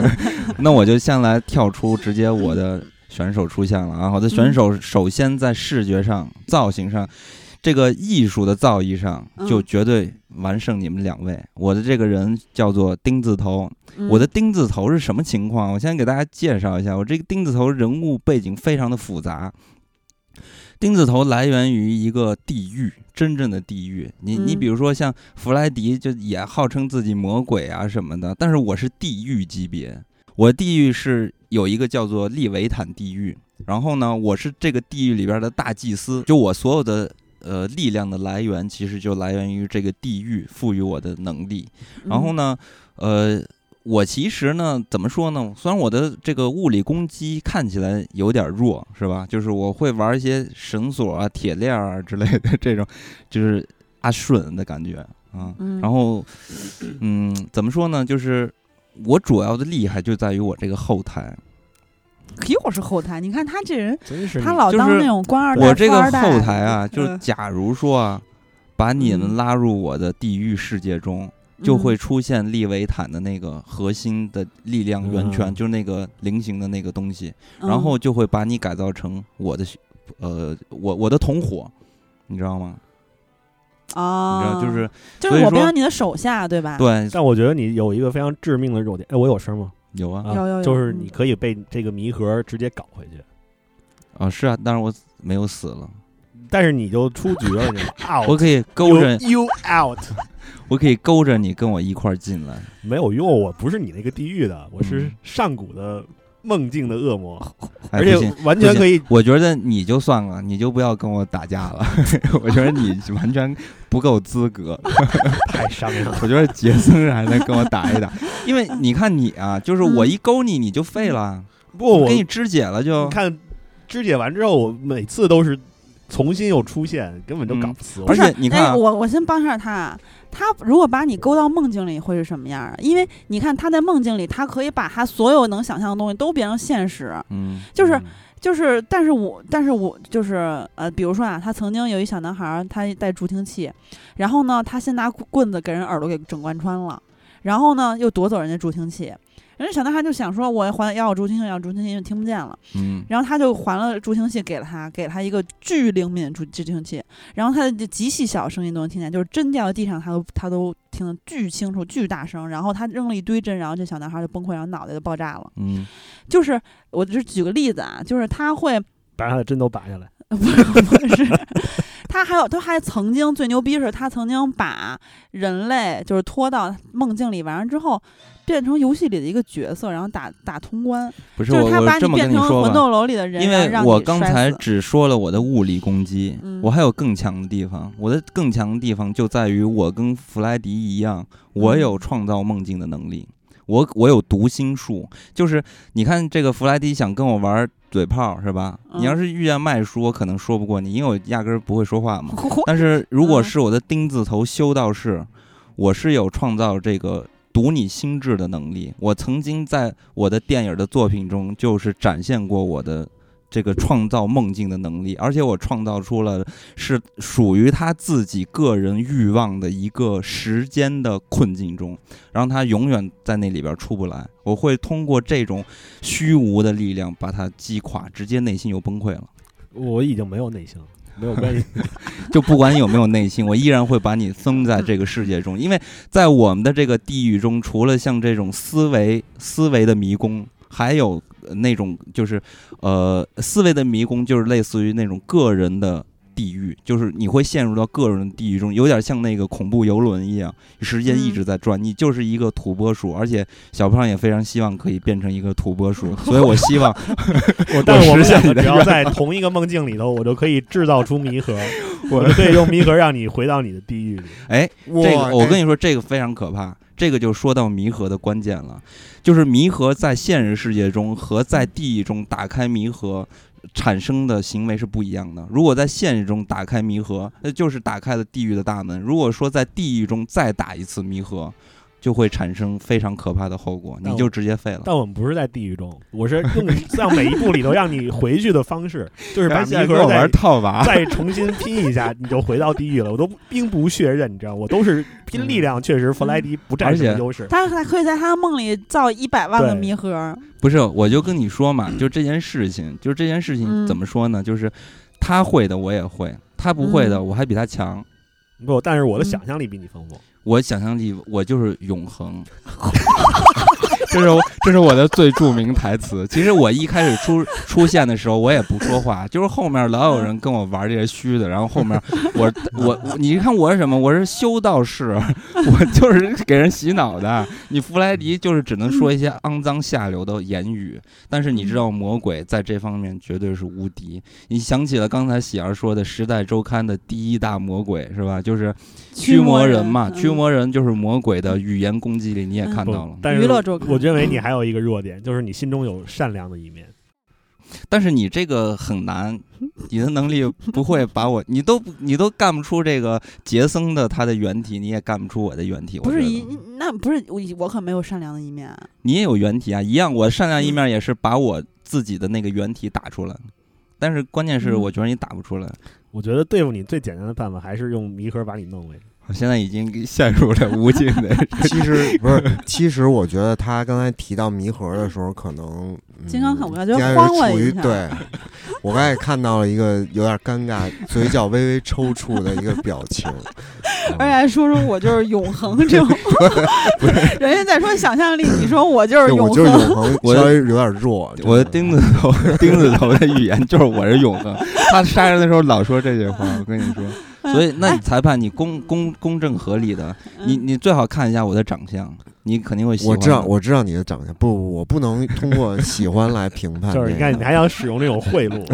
那我就先来跳出，直接我的选手出现了啊！我的选手首先在视觉上、造型上。这个艺术的造诣上就绝对完胜你们两位。我的这个人叫做丁字头，我的丁字头是什么情况？我先给大家介绍一下，我这个丁字头人物背景非常的复杂。丁字头来源于一个地狱，真正的地狱。你你比如说像弗莱迪，就也号称自己魔鬼啊什么的，但是我是地狱级别，我地狱是有一个叫做利维坦地狱，然后呢，我是这个地狱里边的大祭司，就我所有的。呃，力量的来源其实就来源于这个地狱赋予我的能力。然后呢，呃，我其实呢，怎么说呢？虽然我的这个物理攻击看起来有点弱，是吧？就是我会玩一些绳索啊、铁链啊之类的这种，就是阿顺的感觉啊。然后，嗯，怎么说呢？就是我主要的厉害就在于我这个后台。又是后台，你看他这人，他老当那种官二代、我这个后台啊，就是假如说啊，把你们拉入我的地狱世界中，就会出现利维坦的那个核心的力量源泉，就是那个菱形的那个东西，然后就会把你改造成我的，呃，我我的同伙，你知道吗？啊，你知道就是就是我变成你的手下，对吧？对。但我觉得你有一个非常致命的弱点，哎，我有声吗？有啊，有有，就是你可以被这个迷盒直接搞回去，啊，是啊，但是我没有死了，但是你就出局了，你 我可以勾着 you out，我可以勾着你跟我一块儿进来，没有用，我不是你那个地狱的，我是上古的。梦境的恶魔，而且完全可以。我觉得你就算了，你就不要跟我打架了。我觉得你完全不够资格，太伤人了。我觉得杰森还能跟我打一打，因为你看你啊，就是我一勾你，你就废了。不，我给你肢解了，就看肢解完之后，我每次都是重新又出现，根本就搞不死。而且你看，我我先帮一下他。他如果把你勾到梦境里会是什么样？因为你看他在梦境里，他可以把他所有能想象的东西都变成现实。嗯，就是就是，但是我但是我就是呃，比如说啊，他曾经有一小男孩，他带助听器，然后呢，他先拿棍子给人耳朵给整贯穿了，然后呢又夺走人家助听器。人家小男孩就想说：“我还要助听器，要助听器，听不见了。”嗯，然后他就还了助听器给了他，给了他一个巨灵敏助助听器，然后他的极细小声音都能听见，就是针掉在地上，他都他都听得巨清楚、巨大声。然后他扔了一堆针，然后这小男孩就崩溃，然后脑袋就爆炸了。嗯，就是我只举个例子啊，就是他会把他的针都拔下来，不是不是，他还有他还曾经最牛逼是，他曾经把人类就是拖到梦境里，完了之后。变成游戏里的一个角色，然后打打通关。不是我，他把你变成魂斗罗里的人，因为我刚才只说了我的物理攻击，我还有更强的地方。我的更强的地方就在于我跟弗莱迪一样，我有创造梦境的能力。我我有读心术，就是你看这个弗莱迪想跟我玩嘴炮是吧？你要是遇见麦叔，我可能说不过你，因为我压根儿不会说话嘛。但是如果是我的钉子头修道士，我是有创造这个。读你心智的能力，我曾经在我的电影的作品中就是展现过我的这个创造梦境的能力，而且我创造出了是属于他自己个人欲望的一个时间的困境中，让他永远在那里边出不来。我会通过这种虚无的力量把他击垮，直接内心就崩溃了。我已经没有内心了。没有关系，就不管有没有内心，我依然会把你封在这个世界中，因为在我们的这个地狱中，除了像这种思维思维的迷宫，还有那种就是，呃，思维的迷宫就是类似于那种个人的。地狱就是你会陷入到个人地狱中，有点像那个恐怖游轮一样，时间一直在转。你就是一个土拨鼠，而且小胖也非常希望可以变成一个土拨鼠，所以我希望 我但是我们两个只要在同一个梦境里头，我就可以制造出弥合，我就可以用弥合让你回到你的地狱里。哎，这个我跟你说，这个非常可怕。这个就说到弥合的关键了，就是弥合在现实世界中和在地狱中打开弥合。产生的行为是不一样的。如果在现实中打开弥合，那就是打开了地狱的大门。如果说在地狱中再打一次弥合，就会产生非常可怕的后果，你就直接废了。但我们不是在地狱中，我是用让每一步里头让你回去的方式，就是把弥合玩套娃，再重新拼一下，你就回到地狱了。我都兵不血刃，你知道，我都是拼力量。确实，弗莱迪不占什么优势。他还可以在他梦里造一百万个弥合。不是，我就跟你说嘛，就这件事情，就这件事情怎么说呢？就是他会的，我也会；他不会的，我还比他强。不，但是我的想象力比你丰富。我想象力，我就是永恒。这是这是我的最著名台词。其实我一开始出出现的时候，我也不说话，就是后面老有人跟我玩这些虚的。然后后面我我你看我是什么？我是修道士，我就是给人洗脑的。你弗莱迪就是只能说一些肮脏下流的言语，但是你知道魔鬼在这方面绝对是无敌。你想起了刚才喜儿说的《时代周刊》的第一大魔鬼是吧？就是驱魔人嘛，驱魔人就是魔鬼的语言攻击力，你也看到了。但是娱乐周刊。我认为你还有一个弱点，就是你心中有善良的一面。但是你这个很难，你的能力不会把我，你都你都干不出这个杰森的他的原体，你也干不出我的原体。不是，那不是我，我可没有善良的一面。你也有原体啊，一样。我善良一面也是把我自己的那个原体打出来，但是关键是我觉得你打不出来。我觉得对付你最简单的办法还是用迷盒把你弄为。我现在已经陷入了无尽的。其实 不是，其实我觉得他刚才提到弥合的时候，可能金刚我感觉慌了一下。对，我刚才看到了一个有点尴尬、嘴角微微抽搐的一个表情。而且还说说我就是永恒这种，人家在说想象力，你说我就是永恒，我就是永恒，稍微有点弱。我的钉子头，钉子头的语言就是我是永恒。他杀人的时候老说这句话，我跟你说。所以，那你裁判，你公公公正合理的，你你最好看一下我的长相，你肯定会喜欢。我知道，我知道你的长相，不，我不能通过喜欢来评判。就是你看，你还想使用这种贿赂？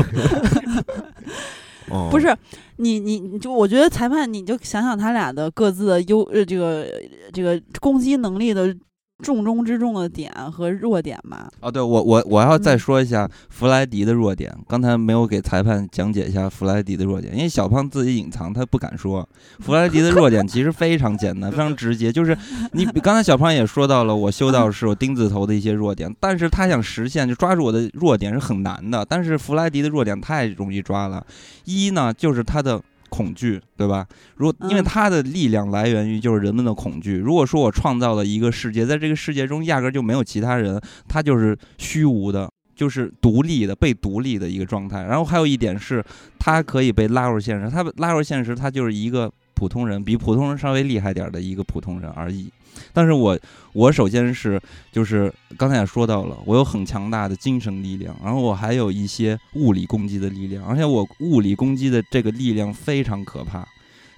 哦，不是，你你你就我觉得裁判，你就想想他俩的各自的优呃这个这个攻击能力的。重中之重的点和弱点吧。哦，对我我我要再说一下弗莱迪的弱点。刚才没有给裁判讲解一下弗莱迪的弱点，因为小胖自己隐藏，他不敢说。弗莱迪的弱点其实非常简单，非常直接，就是你刚才小胖也说到了，我修道士我钉子头的一些弱点，但是他想实现就抓住我的弱点是很难的。但是弗莱迪的弱点太容易抓了，一呢就是他的。恐惧，对吧？如果因为它的力量来源于就是人们的恐惧。如果说我创造了一个世界，在这个世界中压根就没有其他人，它就是虚无的，就是独立的、被独立的一个状态。然后还有一点是，它可以被拉入现实，它拉入现实，它就是一个普通人，比普通人稍微厉害点的一个普通人而已。但是我，我首先是就是刚才也说到了，我有很强大的精神力量，然后我还有一些物理攻击的力量，而且我物理攻击的这个力量非常可怕。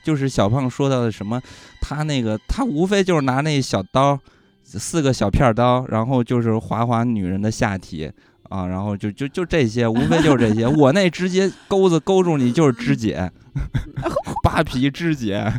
就是小胖说到的什么，他那个 他无非就是拿那小刀，四个小片刀，然后就是划划女人的下体啊，然后就就就这些，无非就是这些。我那直接钩子钩住你就是肢解，扒皮肢解。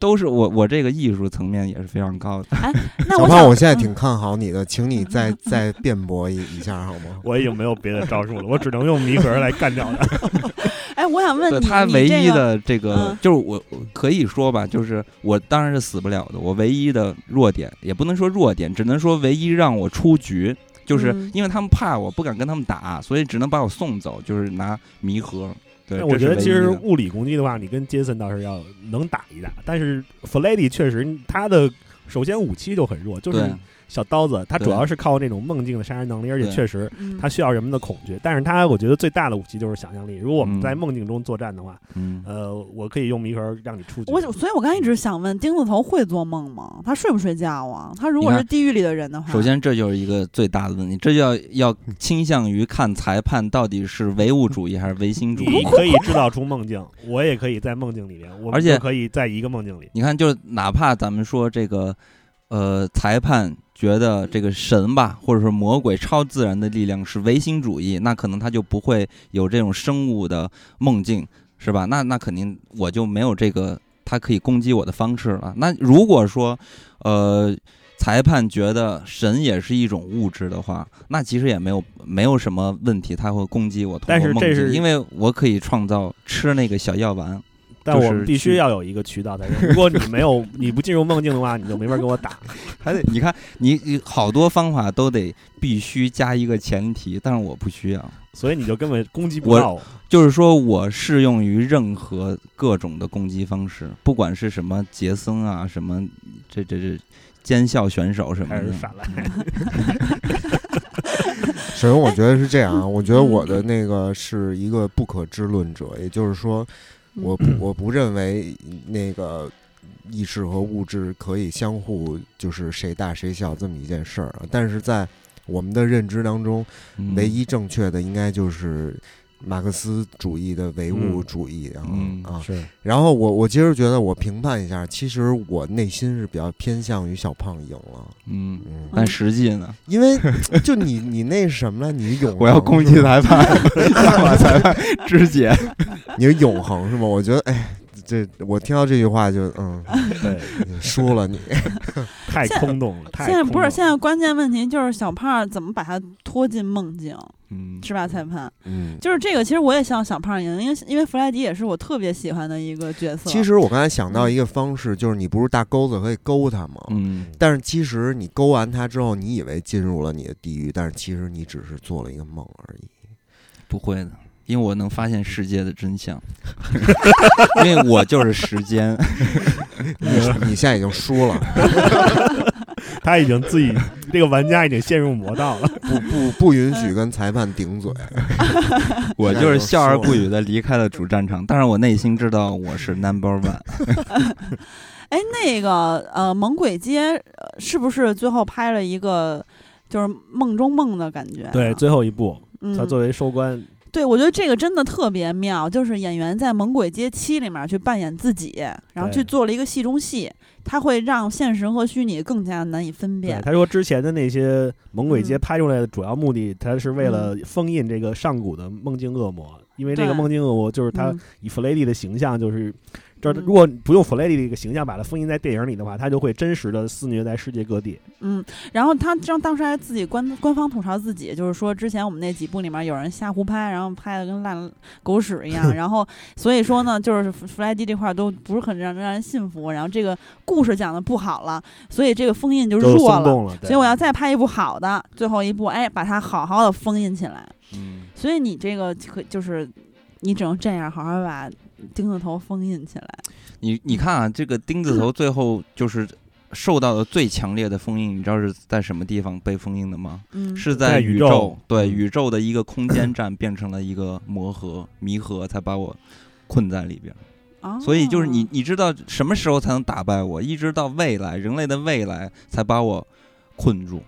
都是我，我这个艺术层面也是非常高的。哎，小胖，我现在挺看好你的，请你再 再辩驳一一下好吗？我已经没有别的招数了，我只能用弥合来干掉他。哎，我想问你，他唯一的这个就是我可以说吧，就是我当然是死不了的。我唯一的弱点也不能说弱点，只能说唯一让我出局，就是因为他们怕我不敢跟他们打，所以只能把我送走，就是拿弥合。对，我觉得其实物理攻击的话，你跟杰森倒是要能打一打，但是弗雷迪确实他的首先武器就很弱，就是。小刀子，它主要是靠那种梦境的杀人能力，而且确实它需要人们的恐惧。但是它，我觉得最大的武器就是想象力。如果我们在梦境中作战的话，呃，我可以用弥合让你出局。我所以，我刚一直想问，钉子头会做梦吗？他睡不睡觉啊？他如果是地狱里的人的话，首先这就是一个最大的问题，这就要要倾向于看裁判到底是唯物主义还是唯心主义。你可以制造出梦境，我也可以在梦境里面，而且可以在一个梦境里。你看，就哪怕咱们说这个，呃，裁判。觉得这个神吧，或者说魔鬼、超自然的力量是唯心主义，那可能他就不会有这种生物的梦境，是吧？那那肯定我就没有这个他可以攻击我的方式了。那如果说，呃，裁判觉得神也是一种物质的话，那其实也没有没有什么问题，他会攻击我。但是这是因为我可以创造吃那个小药丸。但我们必须要有一个渠道在这。如果你没有，你不进入梦境的话，你就没法跟我打。还得你看，你你好多方法都得必须加一个前提，但是我不需要，所以你就根本攻击不到我。就是说我适用于任何各种的攻击方式，不管是什么杰森啊，什么这这这尖笑选手什么的。反了。首先，我觉得是这样啊，我觉得我的那个是一个不可知论者，也就是说。我不我不认为那个意识和物质可以相互就是谁大谁小这么一件事儿啊，但是在我们的认知当中，唯一正确的应该就是。马克思主义的唯物主义，然后啊，是，然后我我其实觉得我评判一下，其实我内心是比较偏向于小胖赢了，嗯嗯，但实际呢，因为就你你那什么了，你永我要攻击裁判，把裁判肢解，你是永恒是吗？我觉得哎。这我听到这句话就嗯，对，输了你，太空洞了。现在不是现在关键问题就是小胖怎么把他拖进梦境，嗯，是吧？裁判，嗯，就是这个。其实我也希望小胖赢，因为因为弗莱迪也是我特别喜欢的一个角色。其实我刚才想到一个方式，就是你不是大钩子可以勾他吗？嗯，但是其实你勾完他之后，你以为进入了你的地狱，但是其实你只是做了一个梦而已。不会的。因为我能发现世界的真相，因为我就是时间。你你现在已经输了，他已经自己这个玩家已经陷入魔道了，不不不允许跟裁判顶嘴。我就是笑而不语的离开了主战场，但是我内心知道我是 number one。哎，那个呃，猛鬼街是不是最后拍了一个就是梦中梦的感觉？对，最后一部，他作为收官。对，我觉得这个真的特别妙，就是演员在《猛鬼街七》里面去扮演自己，然后去做了一个戏中戏，他会让现实和虚拟更加难以分辨。他说之前的那些《猛鬼街》拍出来的主要目的，他是为了封印这个上古的梦境恶魔，因为这个梦境恶魔就是他以弗雷迪的形象就是。就是如果不用弗雷迪这个形象把它封印在电影里的话，他就会真实的肆虐在世界各地。嗯，然后他当当时还自己官官方吐槽自己，就是说之前我们那几部里面有人瞎胡拍，然后拍的跟烂狗屎一样，然后所以说呢，就是弗莱迪这块都不是很让让人信服，然后这个故事讲的不好了，所以这个封印就弱了，所以我要再拍一部好的，最后一部哎把它好好的封印起来。嗯，所以你这个可就是你只能这样好好把。钉子头封印起来。你你看啊，这个钉子头最后就是受到的最强烈的封印，你知道是在什么地方被封印的吗？嗯，是在宇宇宙对宇宙的一个空间站变成了一个魔盒迷盒，才把我困在里边。哦所以就是你，你知道什么时候才能打败我？一直到未来，人类的未来才把我困住。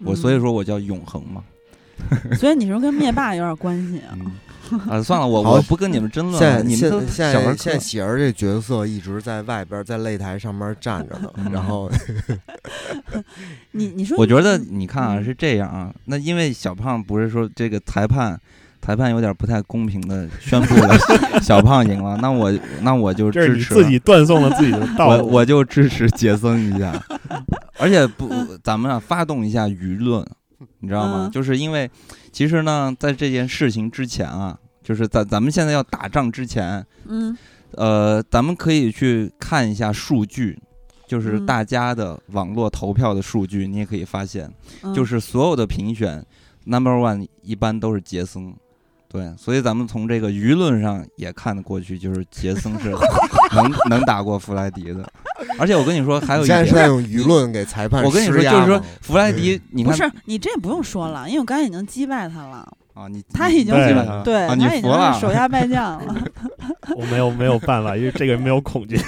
我所以嗯，说我叫永恒嘛。所以你说跟灭霸有点关系啊？嗯，啊，算了，我我不跟你们争论现了，你们都现在现在。喜儿这角色一直在外边，在擂台上面站着呢，嗯 然后 你你说，我觉得你看啊嗯是这样啊，那因为小胖不是说这个裁判。裁判有点不太公平的宣布了小胖赢了，那我那我就支持自己断送了自己的道我路。我就支持杰森一下，而且不，咱们啊发动一下舆论，你知道吗？嗯就是因为其实呢，在这件事情之前啊，就是咱咱们现在要打仗之前，嗯呃，咱们可以去看一下数据，就是嗯大家的网络投票的数据，你也可以发现，嗯，就是所有的评选 number one 一般都是杰森。对，所以咱们从这个舆论上也看得过去，就是杰森是能能打过弗莱迪的，而且我跟你说，还有一点，现在是在用舆论给裁判我跟你说，就是说弗莱迪，你不是你这不用说了，因为我刚才已经击败他了，啊，你他已经对基本对啊，你他已经服了是手下败将了。我没有没有办法，因为这个人没有恐惧。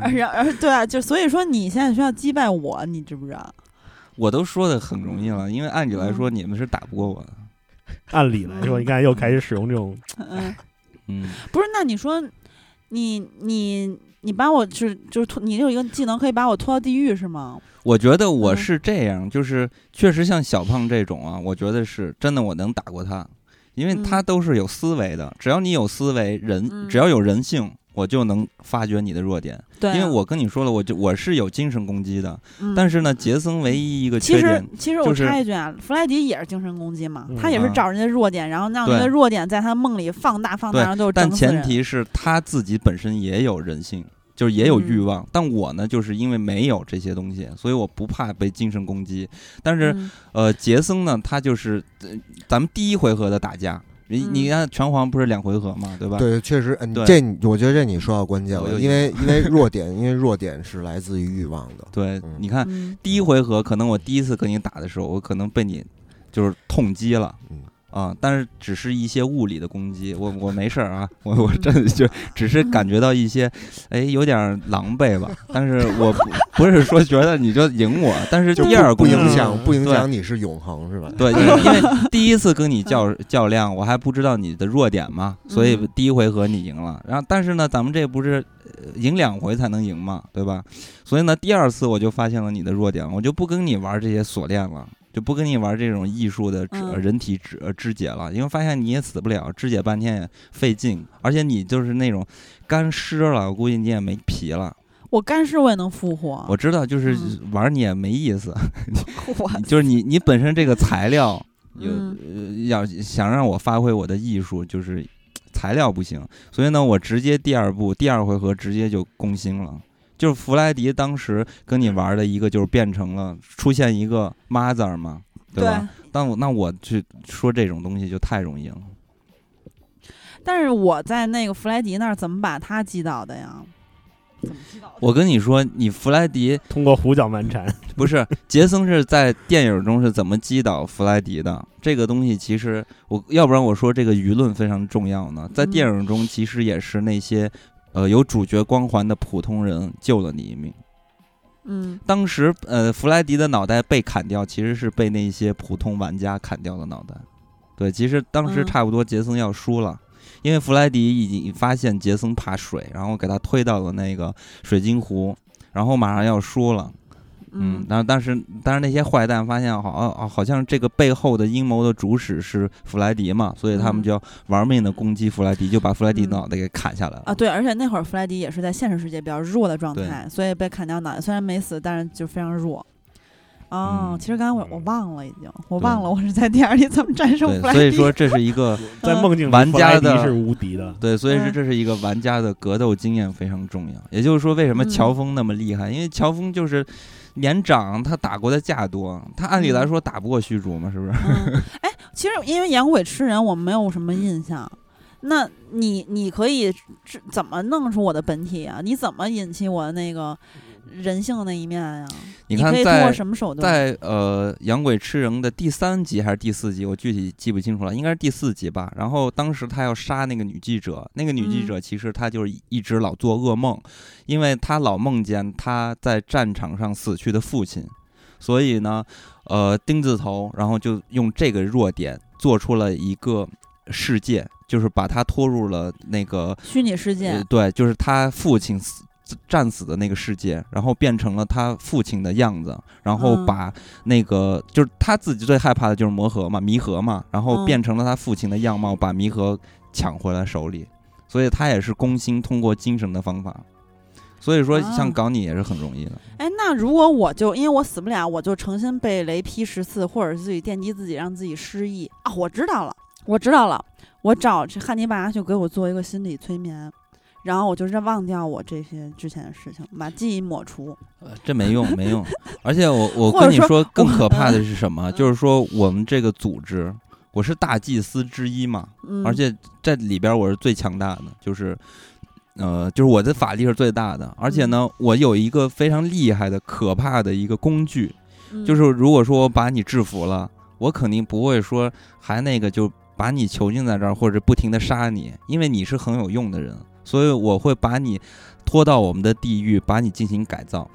而然而对啊，就所以说你现在需要击败我，你知不知道？我都说的很容易了，因为按理来说你们是打不过我的。按理来说，你看又开始使用这种，嗯，嗯，不是，那你说你你你把我是就是拖，你有一个技能可以把我拖到地狱是吗？我觉得我嗯。是这样，就是确实像小胖这种啊，我觉得是真的，我能打过他，因为他嗯。都是有思维的，只要你有思维，人嗯。只要有人性，我就能发掘你的弱点。对啊、因为我跟你说了，我就我是有精神攻击的，嗯。但是呢，杰森唯一一个其实缺点，其实我就是插一句啊，弗莱迪也是精神攻击嘛，他也是找人家弱点，然后让人家弱点在他梦里放大放大，然后都但整死人。前提是他自己本身也有人性，就是也有欲嗯。望。但我呢，就是因为没有这些东西，所以我不怕被精神攻击。但是，嗯。呃，杰森呢，他就是、呃咱们第一回合的打架，你你嗯看拳皇不是两回合嘛，对吧？对，确实，嗯，对这我觉得这你说到关键了，因为因为 弱点，因为弱点是来自于欲望的。对嗯你看嗯第一回合，可能我第一次跟你打的时候，我可能被你就是痛击了。嗯啊，但是只是一些物理的攻击，我我没事儿啊，我我真的就只是感觉到一些，哎，有点狼狈吧。但是我不不是说觉得你就赢我，但是第二不影响，不影响你是永恒是吧？对，因为第一次跟你较较量，我还不知道你的弱点嘛，所以嗯第一回合你赢了。然后，但是呢，咱们这不是呃赢两回才能赢嘛，对吧？所以呢，第二次我就发现了你的弱点，我就不跟你玩这些锁链了。就不跟你玩这种艺术的人体肢呃肢解了，因为发现你也死不了，肢解半天也费劲，而且你就是那种干尸了，我估计你也没皮了。我干尸我也能复活，我知道，就是嗯玩你也没意思，我就是你你本身这个材料 有、要想让我发挥我的艺术，就是材料不行，所以呢，我直接第二步第二回合直接就攻心了。就是弗莱迪当时跟你玩的一个，就是变成了出现一个 mother 嘛，对吧？但我那我去说这种东西就太容易了。但是我在那个弗莱迪那儿怎么把他击倒的呀？怎么击倒的？我跟你说，你弗莱迪通过胡搅蛮缠，不是杰森是在电影中是怎么击倒弗莱迪的？这个东西其实我要不然我说这个舆论非常重要呢。在电影中其实也是那些呃有主角光环的普通人救了你一命。嗯当时呃弗莱迪的脑袋被砍掉，其实是被那些普通玩家砍掉的脑袋。对，其实当时嗯差不多杰森要输了。因为弗莱迪已经发现杰森怕水，然后给他推到了那个水晶湖，然后马上要输了。嗯，然后但是但是那些坏蛋发现好好好像这个背后的阴谋的主使是弗莱迪嘛，所以他们嗯就要玩命的攻击弗莱迪，就把弗莱迪嗯脑袋给砍下来了。啊，对，而且那会儿弗莱迪也是在现实世界比较弱的状态，所以被砍掉脑袋，虽然没死，但是就非常弱。哦，嗯其实刚才我我忘了，已经我忘了我是在电影里怎么战胜对弗，莱迪。所以说这是一个 在梦境玩家的弗莱迪是无敌的。对，所以是嗯这是一个玩家的格斗经验非常重要。也就是说，为什么嗯乔峰那么厉害？因为乔峰就是年长，他打过的架多，他按理来嗯说打不过虚竹嘛，是不是？嗯，哎，其实因为养鬼吃人，我没有什么印象。那你你可以怎么弄出我的本体啊？你怎么引起我那个人性的那一面呀？你看，在什么手段？在呃，养鬼吃人的第三集还是第四集，我具体记不清楚了，应该是第四集吧。然后当时他要杀那个女记者，那个女记者其实她就是一直老做噩梦，因为她老梦见她在战场上死去的父亲，所以呢，呃，丁字头，然后就用这个弱点做出了一个。世界就是把他拖入了那个虚拟世界，对，就是他父亲死战死的那个世界，然后变成了他父亲的样子，然后把那个就是他自己最害怕的就是魔盒嘛，弥合嘛，然后变成了他父亲的样貌，把弥合抢回来手里，所以他也是攻心通过精神的方法，所以说像搞你也是很容易的。哎，那如果我就因为我死不了，我就诚心被雷劈十次，或者是自己电击自己，让自己失忆啊？我知道了。我知道了，我找这汉尼拔就给我做一个心理催眠，然后我就是忘掉我这些之前的事情，把记忆抹除。呃这没用，没用。而且我我跟你说，更可怕的是什么？就是说我们这个组织，我是大祭司之一嘛，而且这里边我是最强大的，就是呃，就是我的法力是最大的。而且呢，我有一个非常厉害的、可怕的一个工具，就是如果说我把你制服了，我肯定不会说还那个就。把你囚禁在这儿，或者不停的杀你，因为你是很有用的人，所以我会把你拖到我们的地狱，把你进行改造，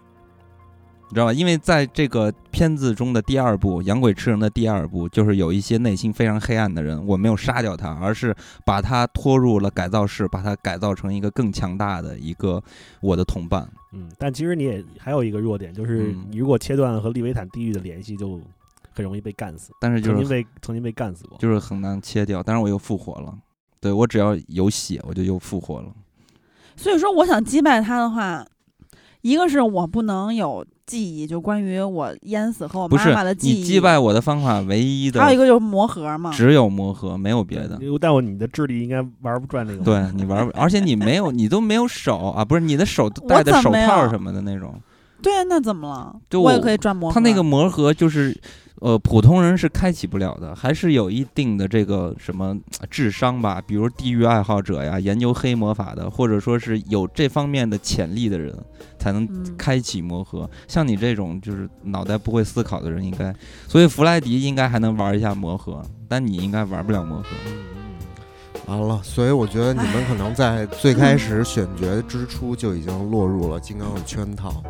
你知道吧？因为在这个片子中的第二部《养鬼吃人》的第二部，就是有一些内心非常黑暗的人，我没有杀掉他，而是把他拖入了改造室，把他改造成一个更强大的一个我的同伴。嗯，但其实你也还有一个弱点，就是你如果切断了和利维坦地狱的联系，就。很容易被干死，但是曾经被曾经被干死过，就是很难切掉。但是我又复活了，对我只要有血，我就又复活了。所以说，我想击败他的话，一个是我不能有记忆，就关于我淹死和我妈妈的记忆。你击败我的方法唯一的，还有一个就是魔盒嘛，只有魔盒，没有别的。但我你的智力应该玩不转那个，对你玩，而且你没有，你都没有手啊，不是你的手戴的手套什么的那种。对啊，那怎么了？就我也可以转魔盒。他那个魔盒就是。呃，普通人是开启不了的，还是有一定的这个什么智商吧，比如地域爱好者呀，研究黑魔法的，或者说是有这方面的潜力的人，才能开启魔盒。像你这种就是脑袋不会思考的人，应该，所以弗莱迪应该还能玩一下魔盒，但你应该玩不了魔盒。完了，所以我觉得你们可能在最开始选角之初就已经落入了金刚的圈套。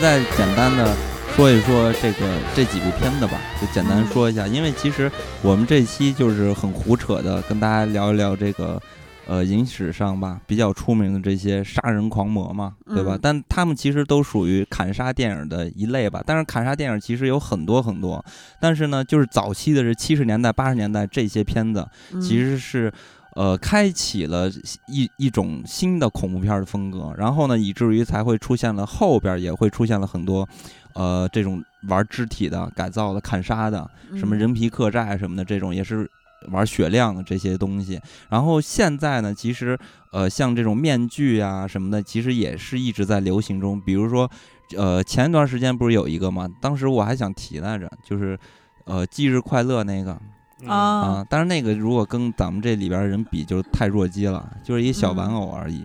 再简单的说一说这个这几部片子吧，就简单说一下，因为其实我们这期就是很胡扯的，跟大家聊一聊这个呃影史上吧比较出名的这些杀人狂魔嘛，对吧？但他们其实都属于砍杀电影的一类吧。但是砍杀电影其实有很多很多，但是呢，就是早期的是七十年代、八十年代这些片子，其实是。呃，开启了一一种新的恐怖片的风格，然后呢，以至于才会出现了后边也会出现了很多，呃，这种玩肢体的改造的、砍杀的，什么人皮客栈什么的，这种也是玩血量的这些东西。然后现在呢，其实呃，像这种面具啊什么的，其实也是一直在流行中。比如说，呃，前一段时间不是有一个嘛？当时我还想提来着，就是呃，忌日快乐那个。啊但是那个如果跟咱们这里边人比，就是太弱鸡了，就是一小玩偶而已，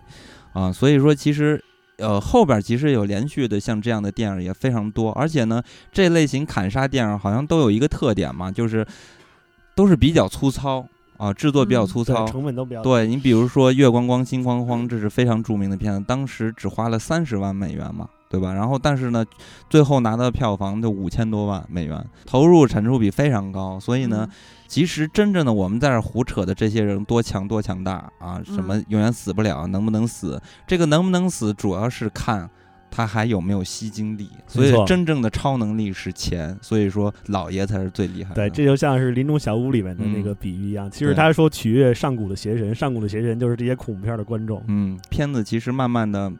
啊，所以说其实，呃，后边其实有连续的像这样的电影也非常多，而且呢，这类型砍杀电影好像都有一个特点嘛，就是都是比较粗糙啊，制作比较粗糙，成本都比较。对你比如说《月光光心慌慌》，这是非常著名的片子，当时只花了三十万美元嘛，对吧？然后但是呢，最后拿到票房就五千多万美元，投入产出比非常高，所以呢。其实真正的我们在这胡扯的这些人多强多强大啊！什么永远死不了，能不能死？这个能不能死，主要是看他还有没有吸精力。所以真正的超能力是钱。所以说老爷才是最厉害的。对，这就像是《林中小屋》里面的那个比喻一样。其实他说取悦上古的邪神，上古的邪神就是这些恐怖片的观众。嗯，片子其实慢慢的，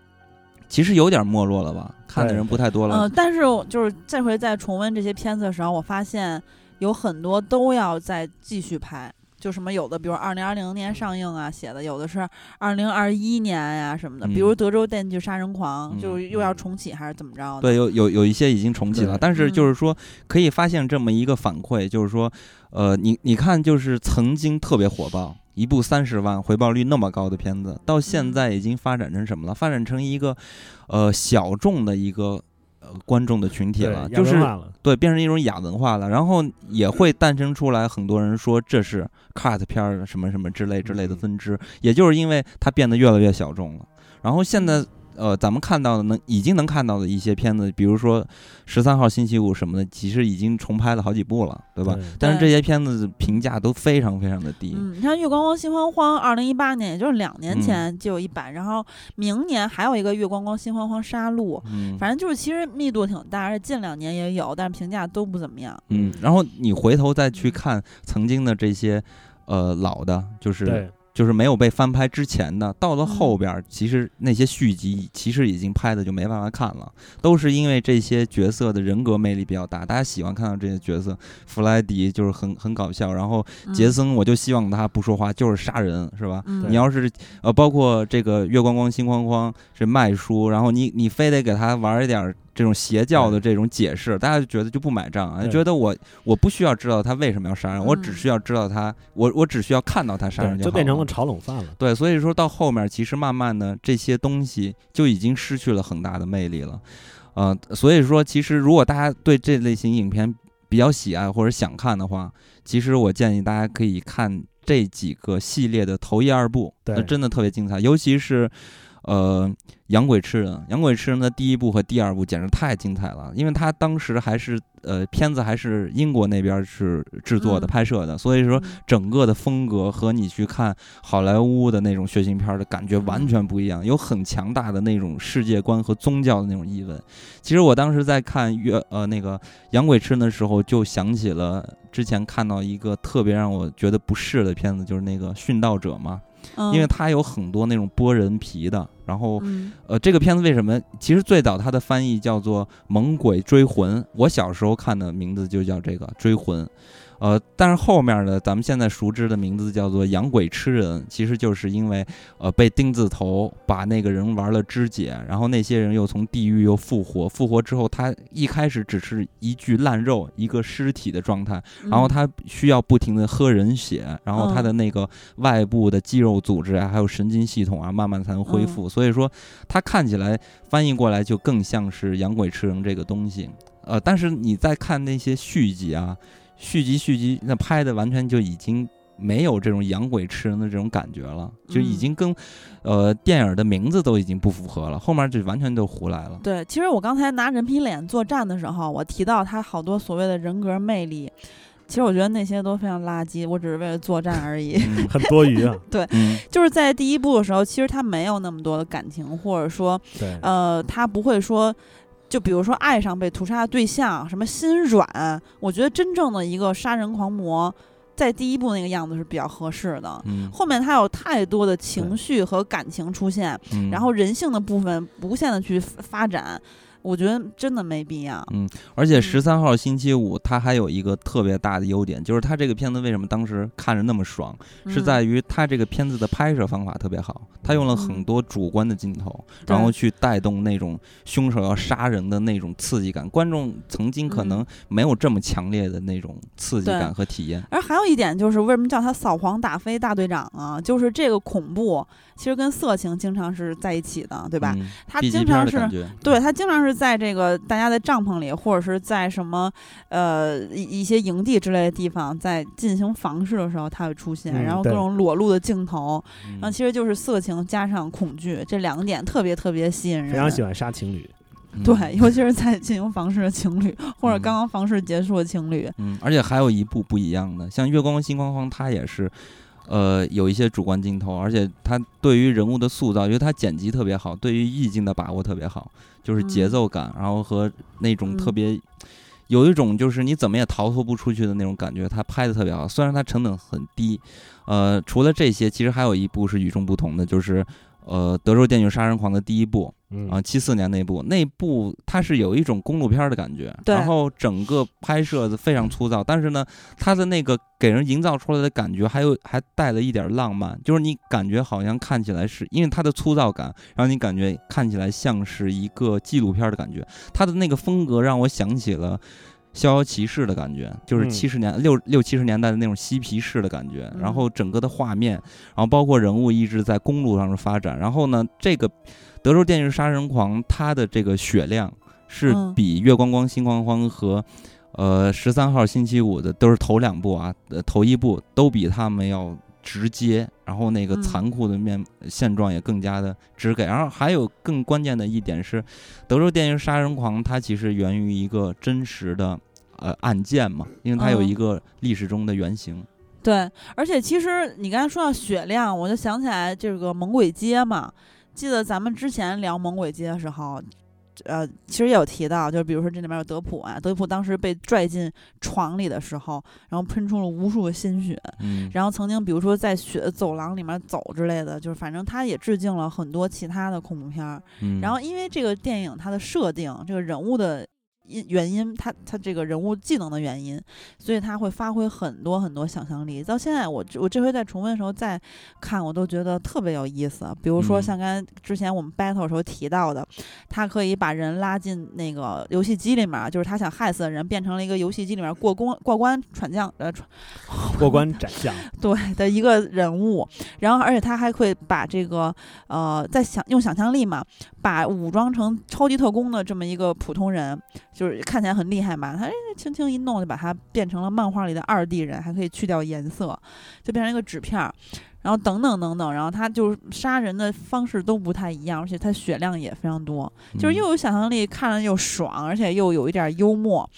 其实有点没落了吧？看的人不太多了。嗯，但是就是这回在重温这些片子的时候，我发现。有很多都要再继续拍，就什么有的，比如二零二零年上映啊，写的有的是二零二一年呀什么的，比如《德州电锯杀人狂》就又要重启还是怎么着？对，有有有一些已经重启了，但是就是说可以发现这么一个反馈，就是说，呃，你你看，就是曾经特别火爆，一部三十万回报率那么高的片子，到现在已经发展成什么了？发展成一个，呃，小众的一个。观众的群体了，就是对变成一种亚文化了，然后也会诞生出来很多人说这是 cut 片儿什么什么之类之类的分支，也就是因为它变得越来越小众了，然后现在。呃，咱们看到的能已经能看到的一些片子，比如说《十三号星期五》什么的，其实已经重拍了好几部了，对吧？但是这些片子评价都非常非常的低。嗯，你看《月光光心慌慌》，二零一八年，也就是两年前就有一版，然后明年还有一个《月光光心慌慌杀戮》，反正就是其实密度挺大，而且近两年也有，但是评价都不怎么样。嗯，然后你回头再去看曾经的这些，呃，老的，就是。就是没有被翻拍之前的，到了后边，其实那些续集其实已经拍的就没办法看了，都是因为这些角色的人格魅力比较大，大家喜欢看到这些角色。弗莱迪就是很很搞笑，然后杰森我就希望他不说话，就是杀人，是吧？你要是呃，包括这个月光光心慌慌是卖书，然后你你非得给他玩一点。这种邪教的这种解释，大家就觉得就不买账啊，觉得我我不需要知道他为什么要杀人，我只需要知道他，我我只需要看到他杀人就变成了炒冷饭了。对，所以说到后面，其实慢慢的这些东西就已经失去了很大的魅力了，呃，所以说其实如果大家对这类型影片比较喜爱或者想看的话，其实我建议大家可以看这几个系列的头一二部，那真的特别精彩，尤其是。呃，养鬼吃人，养鬼吃人的第一部和第二部简直太精彩了，因为他当时还是呃片子还是英国那边是制作的拍摄的，所以说整个的风格和你去看好莱坞的那种血腥片的感觉完全不一样，有很强大的那种世界观和宗教的那种意味。其实我当时在看月呃那个养鬼吃人的时候，就想起了之前看到一个特别让我觉得不适的片子，就是那个殉道者嘛。因为它有很多那种剥人皮的，然后，呃，这个片子为什么？其实最早它的翻译叫做《猛鬼追魂》，我小时候看的名字就叫这个《追魂》。呃，但是后面的咱们现在熟知的名字叫做养鬼吃人，其实就是因为呃被钉子头把那个人玩了肢解，然后那些人又从地狱又复活，复活之后他一开始只是一具烂肉，一个尸体的状态，然后他需要不停的喝人血，然后他的那个外部的肌肉组织啊，还有神经系统啊，慢慢才能恢复。所以说，他看起来翻译过来就更像是养鬼吃人这个东西。呃，但是你再看那些续集啊。续集续集，那拍的完全就已经没有这种养鬼吃人的这种感觉了，就已经跟，呃，电影的名字都已经不符合了。后面就完全就胡来了。对，其实我刚才拿人皮脸作战的时候，我提到他好多所谓的人格魅力，其实我觉得那些都非常垃圾，我只是为了作战而已，很多余啊。对，就是在第一部的时候，其实他没有那么多的感情，或者说，呃，他不会说。就比如说爱上被屠杀的对象，什么心软，我觉得真正的一个杀人狂魔，在第一部那个样子是比较合适的。嗯，后面他有太多的情绪和感情出现，然后人性的部分无限的去发展。我觉得真的没必要。嗯，而且十三号星期五它还有一个特别大的优点，就是它这个片子为什么当时看着那么爽，是在于它这个片子的拍摄方法特别好，它用了很多主观的镜头，然后去带动那种凶手要杀人的那种刺激感，观众曾经可能没有这么强烈的那种刺激感和体验。而还有一点就是，为什么叫他扫黄打非大队长啊？就是这个恐怖其实跟色情经常是在一起的，对吧？他经常是对他经常是。在这个大家的帐篷里，或者是在什么呃一一些营地之类的地方，在进行房事的时候，它会出现，然后各种裸露的镜头，然后其实就是色情加上恐惧这两个点特别特别吸引人。非常喜欢杀情侣，对，尤其是在进行房事的情侣，或者刚刚房事结束的情侣。嗯，而且还有一部不一样的，像《月光星光心慌慌》，它也是。呃，有一些主观镜头，而且他对于人物的塑造，因为他剪辑特别好，对于意境的把握特别好，就是节奏感，然后和那种特别有一种就是你怎么也逃脱不出去的那种感觉，他拍的特别好。虽然他成本很低，呃，除了这些，其实还有一部是与众不同的，就是呃，《德州电锯杀人狂》的第一部。啊，七四年那部，那部它是有一种公路片的感觉，然后整个拍摄的非常粗糙，但是呢，它的那个给人营造出来的感觉，还有还带了一点浪漫，就是你感觉好像看起来是因为它的粗糙感，让你感觉看起来像是一个纪录片的感觉，它的那个风格让我想起了。逍遥骑士的感觉，就是七十年六六七十年代的那种嬉皮士的感觉，然后整个的画面，然后包括人物一直在公路上的发展，然后呢，这个德州电锯杀人狂它的这个血量是比月光光心慌慌和呃十三号星期五的都是头两部啊，呃头一部都比他们要直接，然后那个残酷的面现状也更加的直给，然后还有更关键的一点是，德州电锯杀人狂它其实源于一个真实的。呃，案件嘛，因为它有一个历史中的原型。对，而且其实你刚才说到血量，我就想起来这个猛鬼街嘛。记得咱们之前聊猛鬼街的时候，呃，其实也有提到，就是比如说这里面有德普啊，德普当时被拽进床里的时候，然后喷出了无数的鲜血。嗯。然后曾经比如说在血走廊里面走之类的，就是反正他也致敬了很多其他的恐怖片。嗯。然后因为这个电影它的设定，这个人物的。因原因，他他这个人物技能的原因，所以他会发挥很多很多想象力。到现在，我我这回在重温的时候再看，我都觉得特别有意思。比如说像刚才之前我们 battle 时候提到的，他可以把人拉进那个游戏机里面，就是他想害死的人变成了一个游戏机里面过关过关闯将呃闯过关斩将 对的一个人物。然后而且他还会把这个呃在想用想象力嘛，把武装成超级特工的这么一个普通人。就是看起来很厉害嘛，他轻轻一弄就把它变成了漫画里的二 D 人，还可以去掉颜色，就变成一个纸片儿，然后等等等等，然后他就是杀人的方式都不太一样，而且他血量也非常多，就是又有想象力，看着又爽，而且又有一点幽默，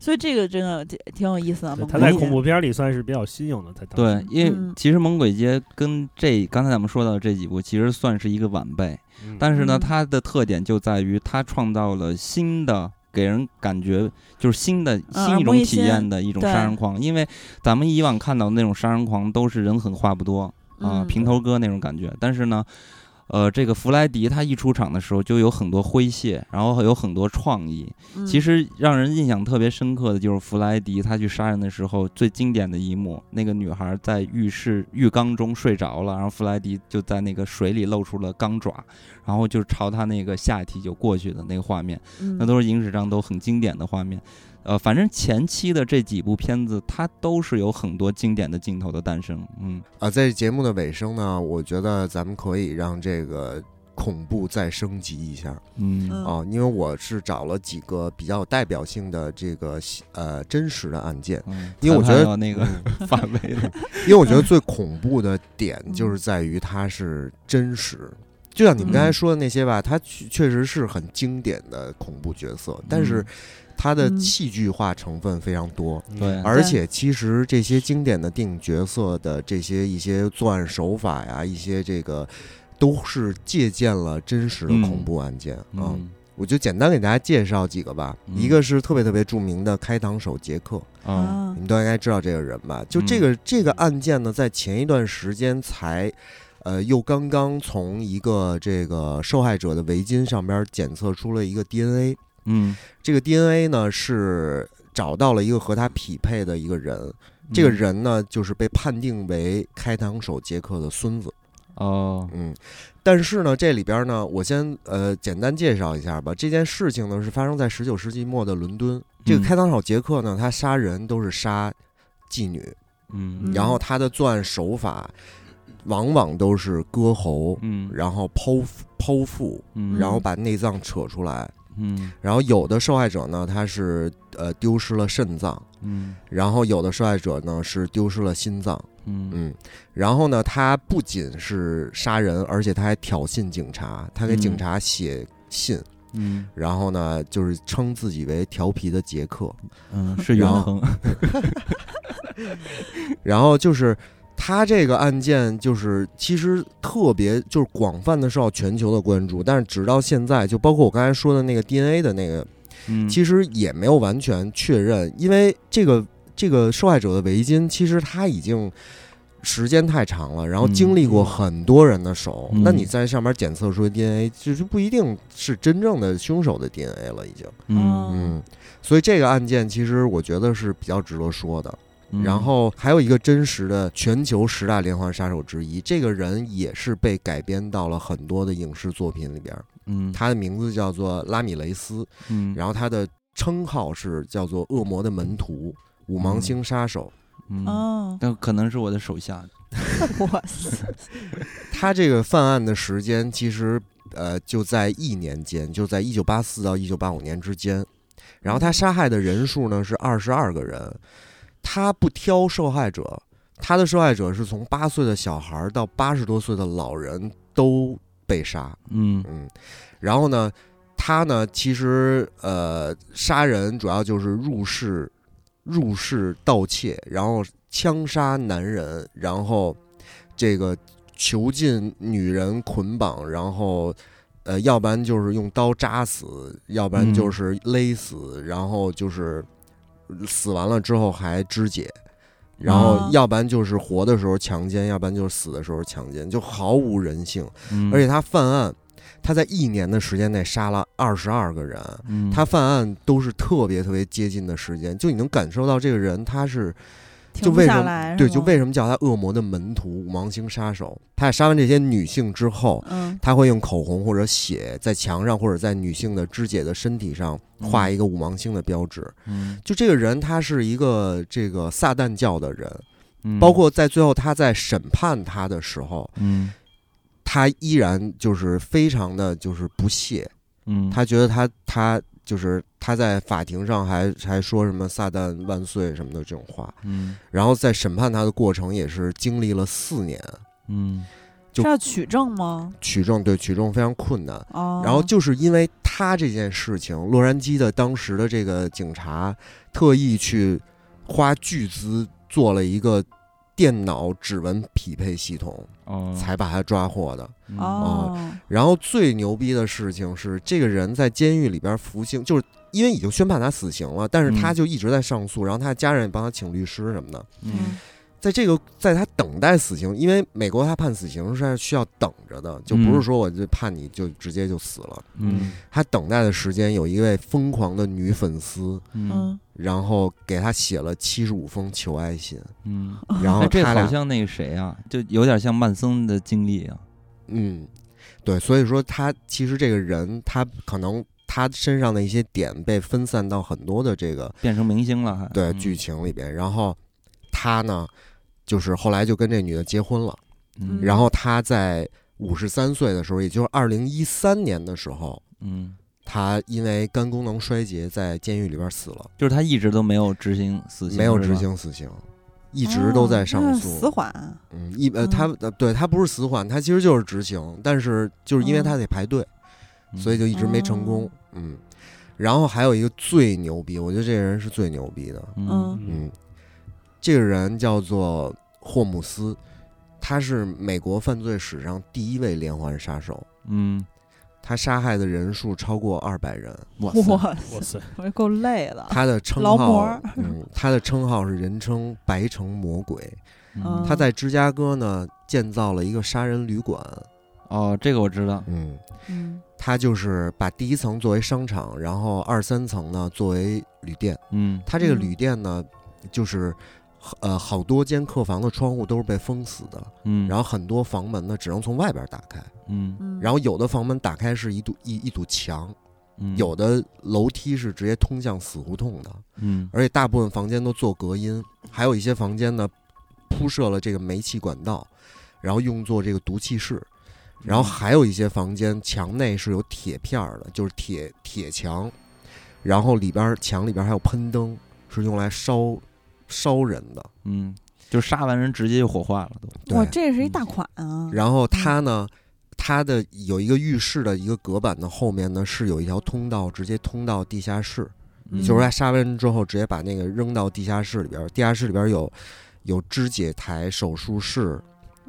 所以这个真的挺有意思的。他在恐怖片里算是比较新颖的，在对，因为其实《猛鬼街》跟这刚才咱们说到的这几部其实算是一个晚辈，但是呢，它的特点就在于它创造了新的。给人感觉就是新的新一种体验的一种杀人狂，因为咱们以往看到的那种杀人狂都是人狠话不多啊，平头哥那种感觉，但是呢。呃，这个弗莱迪他一出场的时候就有很多诙谐，然后有很多创意。其实让人印象特别深刻的就是弗莱迪他去杀人的时候最经典的一幕，那个女孩在浴室浴缸中睡着了，然后弗莱迪就在那个水里露出了钢爪，然后就朝他那个下体就过去的那个画面，那都是影史上都很经典的画面。呃，反正前期的这几部片子，它都是有很多经典的镜头的诞生。嗯，啊，在节目的尾声呢，我觉得咱们可以让这个恐怖再升级一下。嗯，啊，因为我是找了几个比较有代表性的这个呃真实的案件，因为我觉得那个 范围的，因为我觉得最恐怖的点就是在于它是真实。就像你们刚才说的那些吧，它确实是很经典的恐怖角色，但是。它的戏剧化成分非常多，对，而且其实这些经典的电影角色的这些一些作案手法呀，一些这个都是借鉴了真实的恐怖案件啊。我就简单给大家介绍几个吧，一个是特别特别著名的开膛手杰克。啊，你们都应该知道这个人吧？就这个这个案件呢，在前一段时间才，呃，又刚刚从一个这个受害者的围巾上边检测出了一个 DNA。嗯，这个 DNA 呢是找到了一个和他匹配的一个人，这个人呢就是被判定为开膛手杰克的孙子。哦，嗯，但是呢，这里边呢，我先呃简单介绍一下吧。这件事情呢是发生在十九世纪末的伦敦。这个开膛手杰克呢，他杀人都是杀妓女，嗯，然后他的作案手法往往都是割喉，嗯，然后剖剖腹，嗯，然后把内脏扯出来。嗯，然后有的受害者呢，他是呃丢失了肾脏，嗯。然后有的受害者呢是丢失了心脏，嗯。嗯，然后呢，他不仅是杀人，而且他还挑衅警察，他给警嗯察写信，嗯。然后呢，就是称自己为调皮的杰克，嗯，是永恒。然后就是他这个案件，就是其实特别就是广泛的受到全球的关注，但是直到现在，就包括我刚才说的那个 DNA 的那个，嗯，其实也没有完全确认，因为这个这个受害者的围巾，其实他已经。时间太长了，然后经历过很多人的手，嗯那你在上面检测出 DNA，就是不一定是真正的凶手的 DNA 了，已经。嗯嗯，所以这个案件其实我觉得是比较值得说的。嗯，然后还有一个真实的全球十大连环杀手之一，这个人也是被改编到了很多的影视作品里边。嗯，他的名字叫做拉米雷斯，嗯，然后他的称号是叫做恶魔的门徒、五芒星杀手。嗯，哦，那可能是我的手下。哇塞，他这个犯案的时间其实呃就在一年间，就在一九八四到一九八五年之间。然后他杀害的人数呢是二十二个人，他不挑受害者，他的受害者是从八岁的小孩到八十多岁的老人都被杀。嗯。嗯，然后呢，他呢其实呃杀人主要就是入室入室盗窃，然后枪杀男人，然后这个囚禁女人捆绑，然后呃要不然就是用刀扎死，要不然嗯。就是勒死，然后就是死完了之后还肢解。然后啊，要不然就是活的时候强奸，要不然就是死的时候强奸，就毫无人性。嗯，而且他犯案，他在一年的时间内杀了二十二个人，嗯他犯案都是特别特别接近的时间，就你能感受到这个人他是就为什么，对，就为什么叫他恶魔的门徒、五芒星杀手？他杀完这些女性之后，嗯。他会用口红或者血在墙上或者在女性的肢解的身体上画一个五芒星的标志。嗯。就这个人，他是一个这个撒旦教的人，嗯，包括在最后他在审判他的时候，嗯。他依然就是非常的就是不屑，嗯，他觉得他他就是他在法庭上还还说什么“撒旦万岁”什么的这种话，嗯。然后在审判他的过程也是经历了四年，嗯。就是要取证吗？取证对取证非常困难。哦，然后就是因为他这件事情，洛杉矶的当时的这个警察特意去花巨资做了一个电脑指纹匹配系统，哦，才把他抓获的。嗯。哦，然后最牛逼的事情是，这个人在监狱里边服刑，就是因为已经宣判他死刑了，但是他嗯就一直在上诉，然后他的家人也帮他请律师什么的。嗯。在这个，在他等待死刑，因为美国他判死刑是需要等着的，就不是嗯说我就判你就直接就死了。嗯。他等待的时间有一位疯狂的女粉丝，嗯嗯，然后给他写了七十五封求爱信，嗯，然后哎，这好像那个谁啊，就有点像曼森的经历啊。嗯，对，所以说他其实这个人，他可能他身上的一些点被分散到很多的这个变成明星了还，嗯。对剧情里边，然后他呢，就是后来就跟这女的结婚了，嗯，然后他在五十三岁的时候，也就是二零一三年的时候，嗯，他因为肝功能衰竭在监狱里边死了，就是他一直都没有执行死刑，没有执，行死刑。一直都在上诉，死缓，嗯，一呃，嗯。他呃，对他不是死缓，他其实就是执行，但是就是因为嗯。他得排队，嗯。所以就一直没成功。嗯，然后还有一个最牛逼，我觉得这个人是最牛逼的。嗯，这个人叫做霍姆斯，他是美国犯罪史上第一位连环杀手，嗯，他杀害的人数超过二百人。哇塞，哇哇塞，塞，我够累了。他的称号嗯，他的称号是人称“白城魔鬼”。嗯他在芝加哥呢建造了一个杀人旅馆。哦，这个我知道，嗯，嗯他就是把第一层作为商场，然后二三层呢作为旅店。嗯他这个嗯旅店呢，就是呃好多间客房的窗户都是被封死的，嗯，然后很多房门呢只能从外边打开，嗯。嗯，然后有的房门打开是一堵一一堵墙，嗯。有的楼梯是直接通向死胡同的，嗯。而且大部分房间都做隔音，还有一些房间呢铺设了这个煤气管道，然后用作这个毒气室。然后还有一些房间墙内是有铁片儿的，就是铁铁墙，然后里边墙里边还有喷灯，是用来烧烧人的。嗯，就杀完人直接就火化了都。哇，对，这是一大款啊！然后他呢，他的有一个浴室的一个隔板的后面呢是有一条通道，直接通到地下室。嗯就是他杀完人之后，直接把那个扔到地下室里边儿。地下室里边儿有有肢解台、手术室，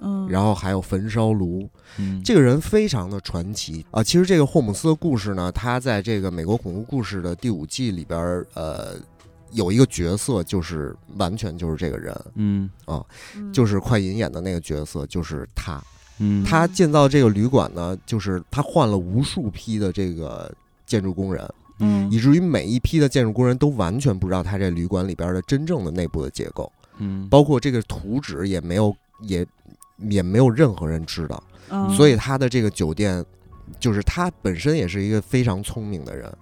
嗯，然后还有焚烧炉。嗯，这个人非常的传奇啊！其实这个霍姆斯的故事呢，他在这个美国恐怖故事的第五季里边儿，呃，有一个角色就是完全就是这个人，嗯。啊就是快银演的那个角色，就是他。嗯，他建造这个旅馆呢，就是他换了无数批的这个建筑工人，嗯。以至于每一批的建筑工人都完全不知道他这旅馆里边的真正的内部的结构，嗯，包括这个图纸也没有，也也没有任何人知道。嗯。所以他的这个酒店，就是他本身也是一个非常聪明的人。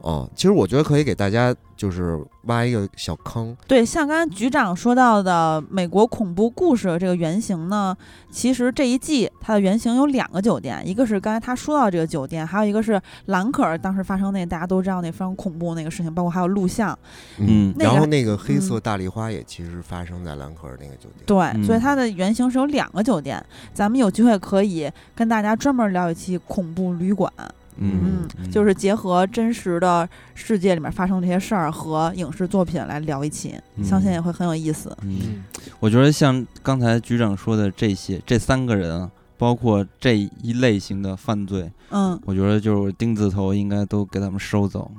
哦，其实我觉得可以给大家就是挖一个小坑，对，像刚才局长说到的美国恐怖故事的这个原型呢，其实这一季它的原型有两个酒店，一个是刚才他说到这个酒店，还有一个是兰可儿当时发生那大家都知道那非常恐怖那个事情，包括还有录像。嗯那个然后那个黑色大丽花也其实发生在兰可儿那个酒店。对，所以嗯它的原型是有两个酒店，咱们有机会可以跟大家专门聊一期恐怖旅馆。嗯嗯，就是结合真实的世界里面发生这些事儿和影视作品来聊一起，相信嗯也会很有意思。嗯，我觉得像刚才局长说的这些，这三个人啊，包括这一类型的犯罪，嗯，我觉得就是钉子头应该都给他们收走。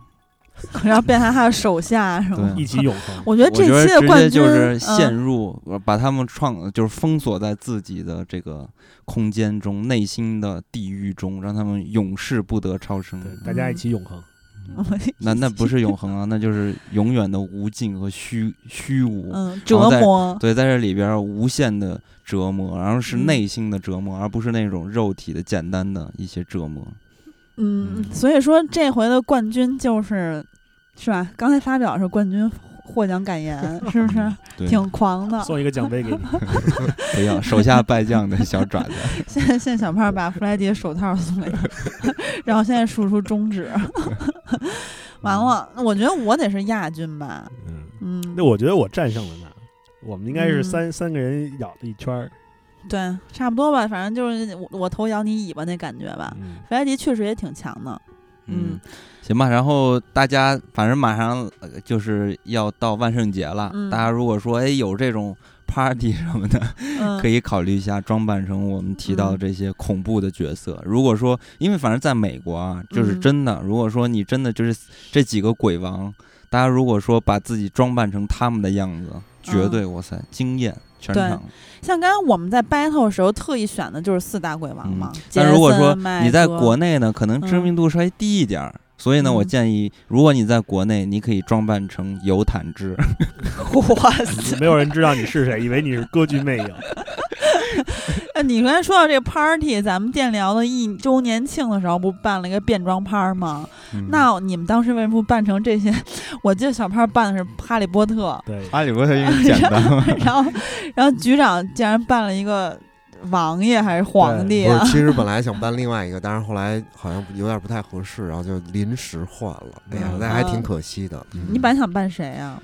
然后变成他的手下是吗？对一起永恒。我觉得这期的冠军就是嗯陷入，呃把他们创就是封锁在自己的这个空间中、内心的地狱中，让他们永世不得超生。对，大家一起永恒。嗯那那不是永恒啊，那就是永远的无尽和虚虚无。嗯折磨，对，在这里边儿无限的折磨，然后是嗯内心的折磨，而不是那种肉体的简单的一些折磨。嗯嗯，所以说这回的冠军就是是吧？刚才发表是冠军获奖感言，是不是，挺狂的？送一个奖杯给你。不要手下败将的小爪子。现在现在小胖把弗莱迪手套送给他，然后现在竖出中指，完了，我觉得我得是亚军吧，嗯，嗯，那我觉得我战胜了他。我们应该是嗯三、三个人咬了一圈儿。对，差不多吧，反正就是我我头摇你尾巴那感觉吧。嗯，弗莱迪确实也挺强的，嗯，行吧。然后大家反正马上呃就是要到万圣节了，嗯大家如果说哎有这种 party 什么的，嗯，可以考虑一下装扮成我们提到的嗯这些恐怖的角色。如果说，因为反正在美国啊，就是嗯真的，如果说你真的就是这几个鬼王，大家如果说把自己装扮成他们的样子，绝对哇塞惊艳对场。像刚刚我们在 battle 的时候特意选的就是四大鬼王嘛。嗯但如果说你在国内呢，可能知名度稍微低一点儿。所以呢，我嗯建议，如果你在国内，你可以装扮成尤坦之，哇塞！没有人知道你是谁，以为你是歌剧魅影。哎，你刚才说到这个 party，咱们电聊的一周年庆的时候，不办了一个变装趴吗？嗯那你们当时为什么不办成这些？我记得小胖办的是哈利波特，对，哈利波特因为简单 嘛，然后然后局长竟然办了一个王爷还是皇帝啊不是，？其实本来想办另外一个，但是后来好像有点不太合适，然后就临时换了。哎呀嗯，那还挺可惜的。你本来想办谁呀、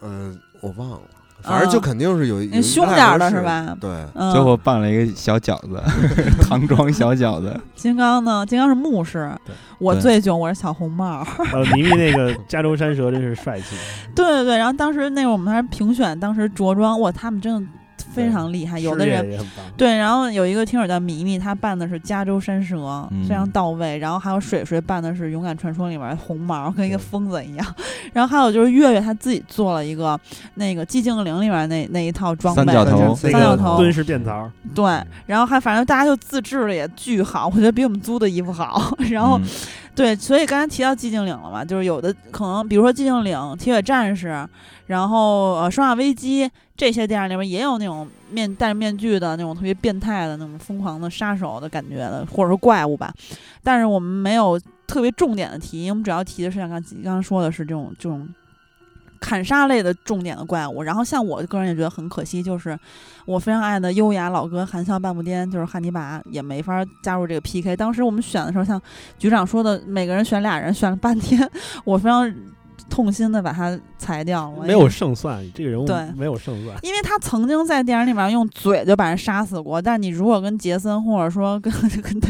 呃，我忘了，反正就肯定是有凶点儿的是吧对，嗯，最后办了一个小饺子，唐装小饺子。金刚呢？金刚是牧师，我对最囧，我是小红帽。呃，迷迷那个加州山蛇真是帅气。对对对，然后当时那会儿我们还评选，当时着装，哇，他们真的非常厉害，有的人。对，然后有一个听友叫迷迷，他扮的是加州山蛇，嗯非常到位。然后还有水水扮的是《勇敢传说》里面的红毛，跟一个疯子一样。然后还有就是月月他自己做了一个那个寂静岭里面那那一套装备，三角头就是三角头，蹲式便槽，对。然后还反正大家就自制的也巨好，我觉得比我们租的衣服好。然后嗯对，所以刚才提到寂静岭了嘛，就是有的可能，比如说寂静岭、铁血战士，然后呃《生化危机》这些电影里面也有那种面戴着面具的那种特别变态的那种疯狂的杀手的感觉的，或者说怪物吧。但是我们没有特别重点的提，因为我们主要提的是像刚刚刚说的是这种这种砍杀类的重点的怪物。然后像我个人也觉得很可惜，就是我非常爱的优雅老哥含笑半步癫，就是汉尼拔也没法加入这个 PK。当时我们选的时候，像局长说的，每个人选俩人，选了半天，我非常。痛心的把他裁掉了，没有胜算，这个人物对。没有胜算，因为他曾经在电影里面用嘴就把人杀死过，但你如果跟杰森或者说跟 跟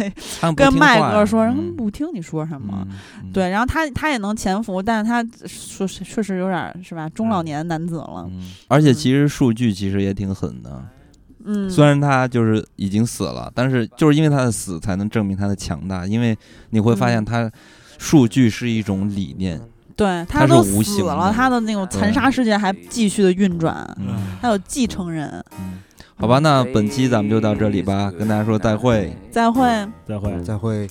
他跟麦哥说，人不听你说什么，对，然后他他也能潜伏，但是他说确实有点是吧，中老年男子了，而且其实数据其实也挺狠的，嗯，虽然他就是已经死了，但是就是因为他的死才能证明他的强大，因为你会发现他数据是一种理念。对他都死了，他的那种残杀世界还继续的运转，还有继承人。好吧，那本期咱们就到这里吧，跟大家说再会，再会，再会，再会。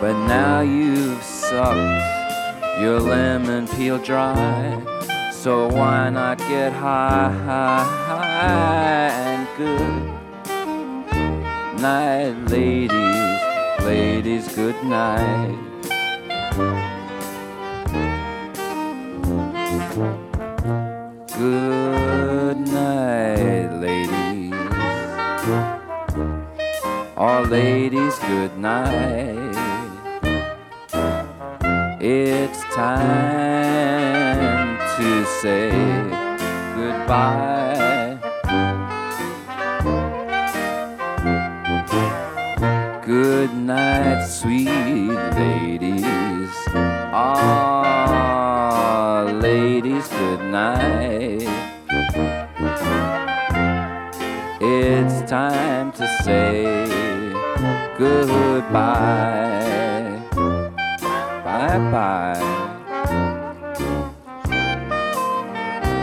But now you've sucked your lemon peel dry. So why not get high, high, high and good? Night, ladies, ladies, good night. Good night, ladies. All ladies, good night. It's time to say goodbye. Good night, sweet ladies. Ah, ladies, good night. It's time to say goodbye. Bye bye.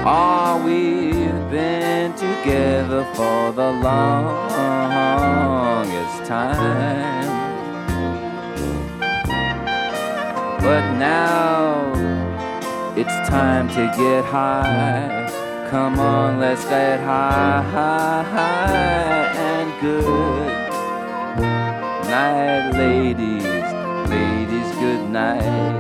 Oh, we've been together for the longest time. But now it's time to get high. Come on, let's get high, high, high and good night, ladies, ladies, good night.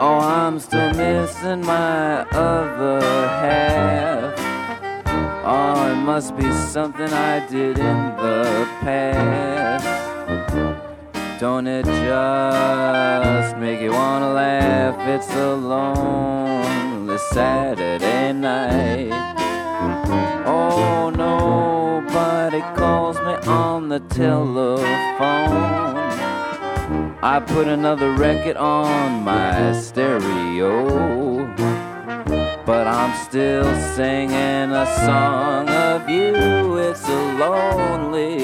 Oh, I'm still missing my other half. Oh, it must be something I did in the past. Don't it just make you wanna laugh? It's a lonely Saturday night. Oh, nobody calls me on the telephone. I put another record on my stereo. But I'm still singing a song of you. It's a lonely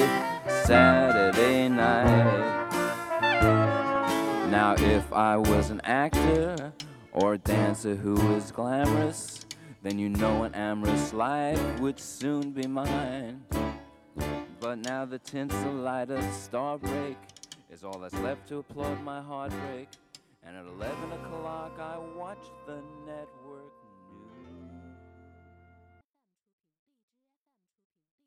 Saturday night. Now, if I was an actor or a dancer who was glamorous, then you know an amorous life would soon be mine. But now the tinsel light of star break is all that's left to applaud my heartbreak. And at 11 o'clock I watch the network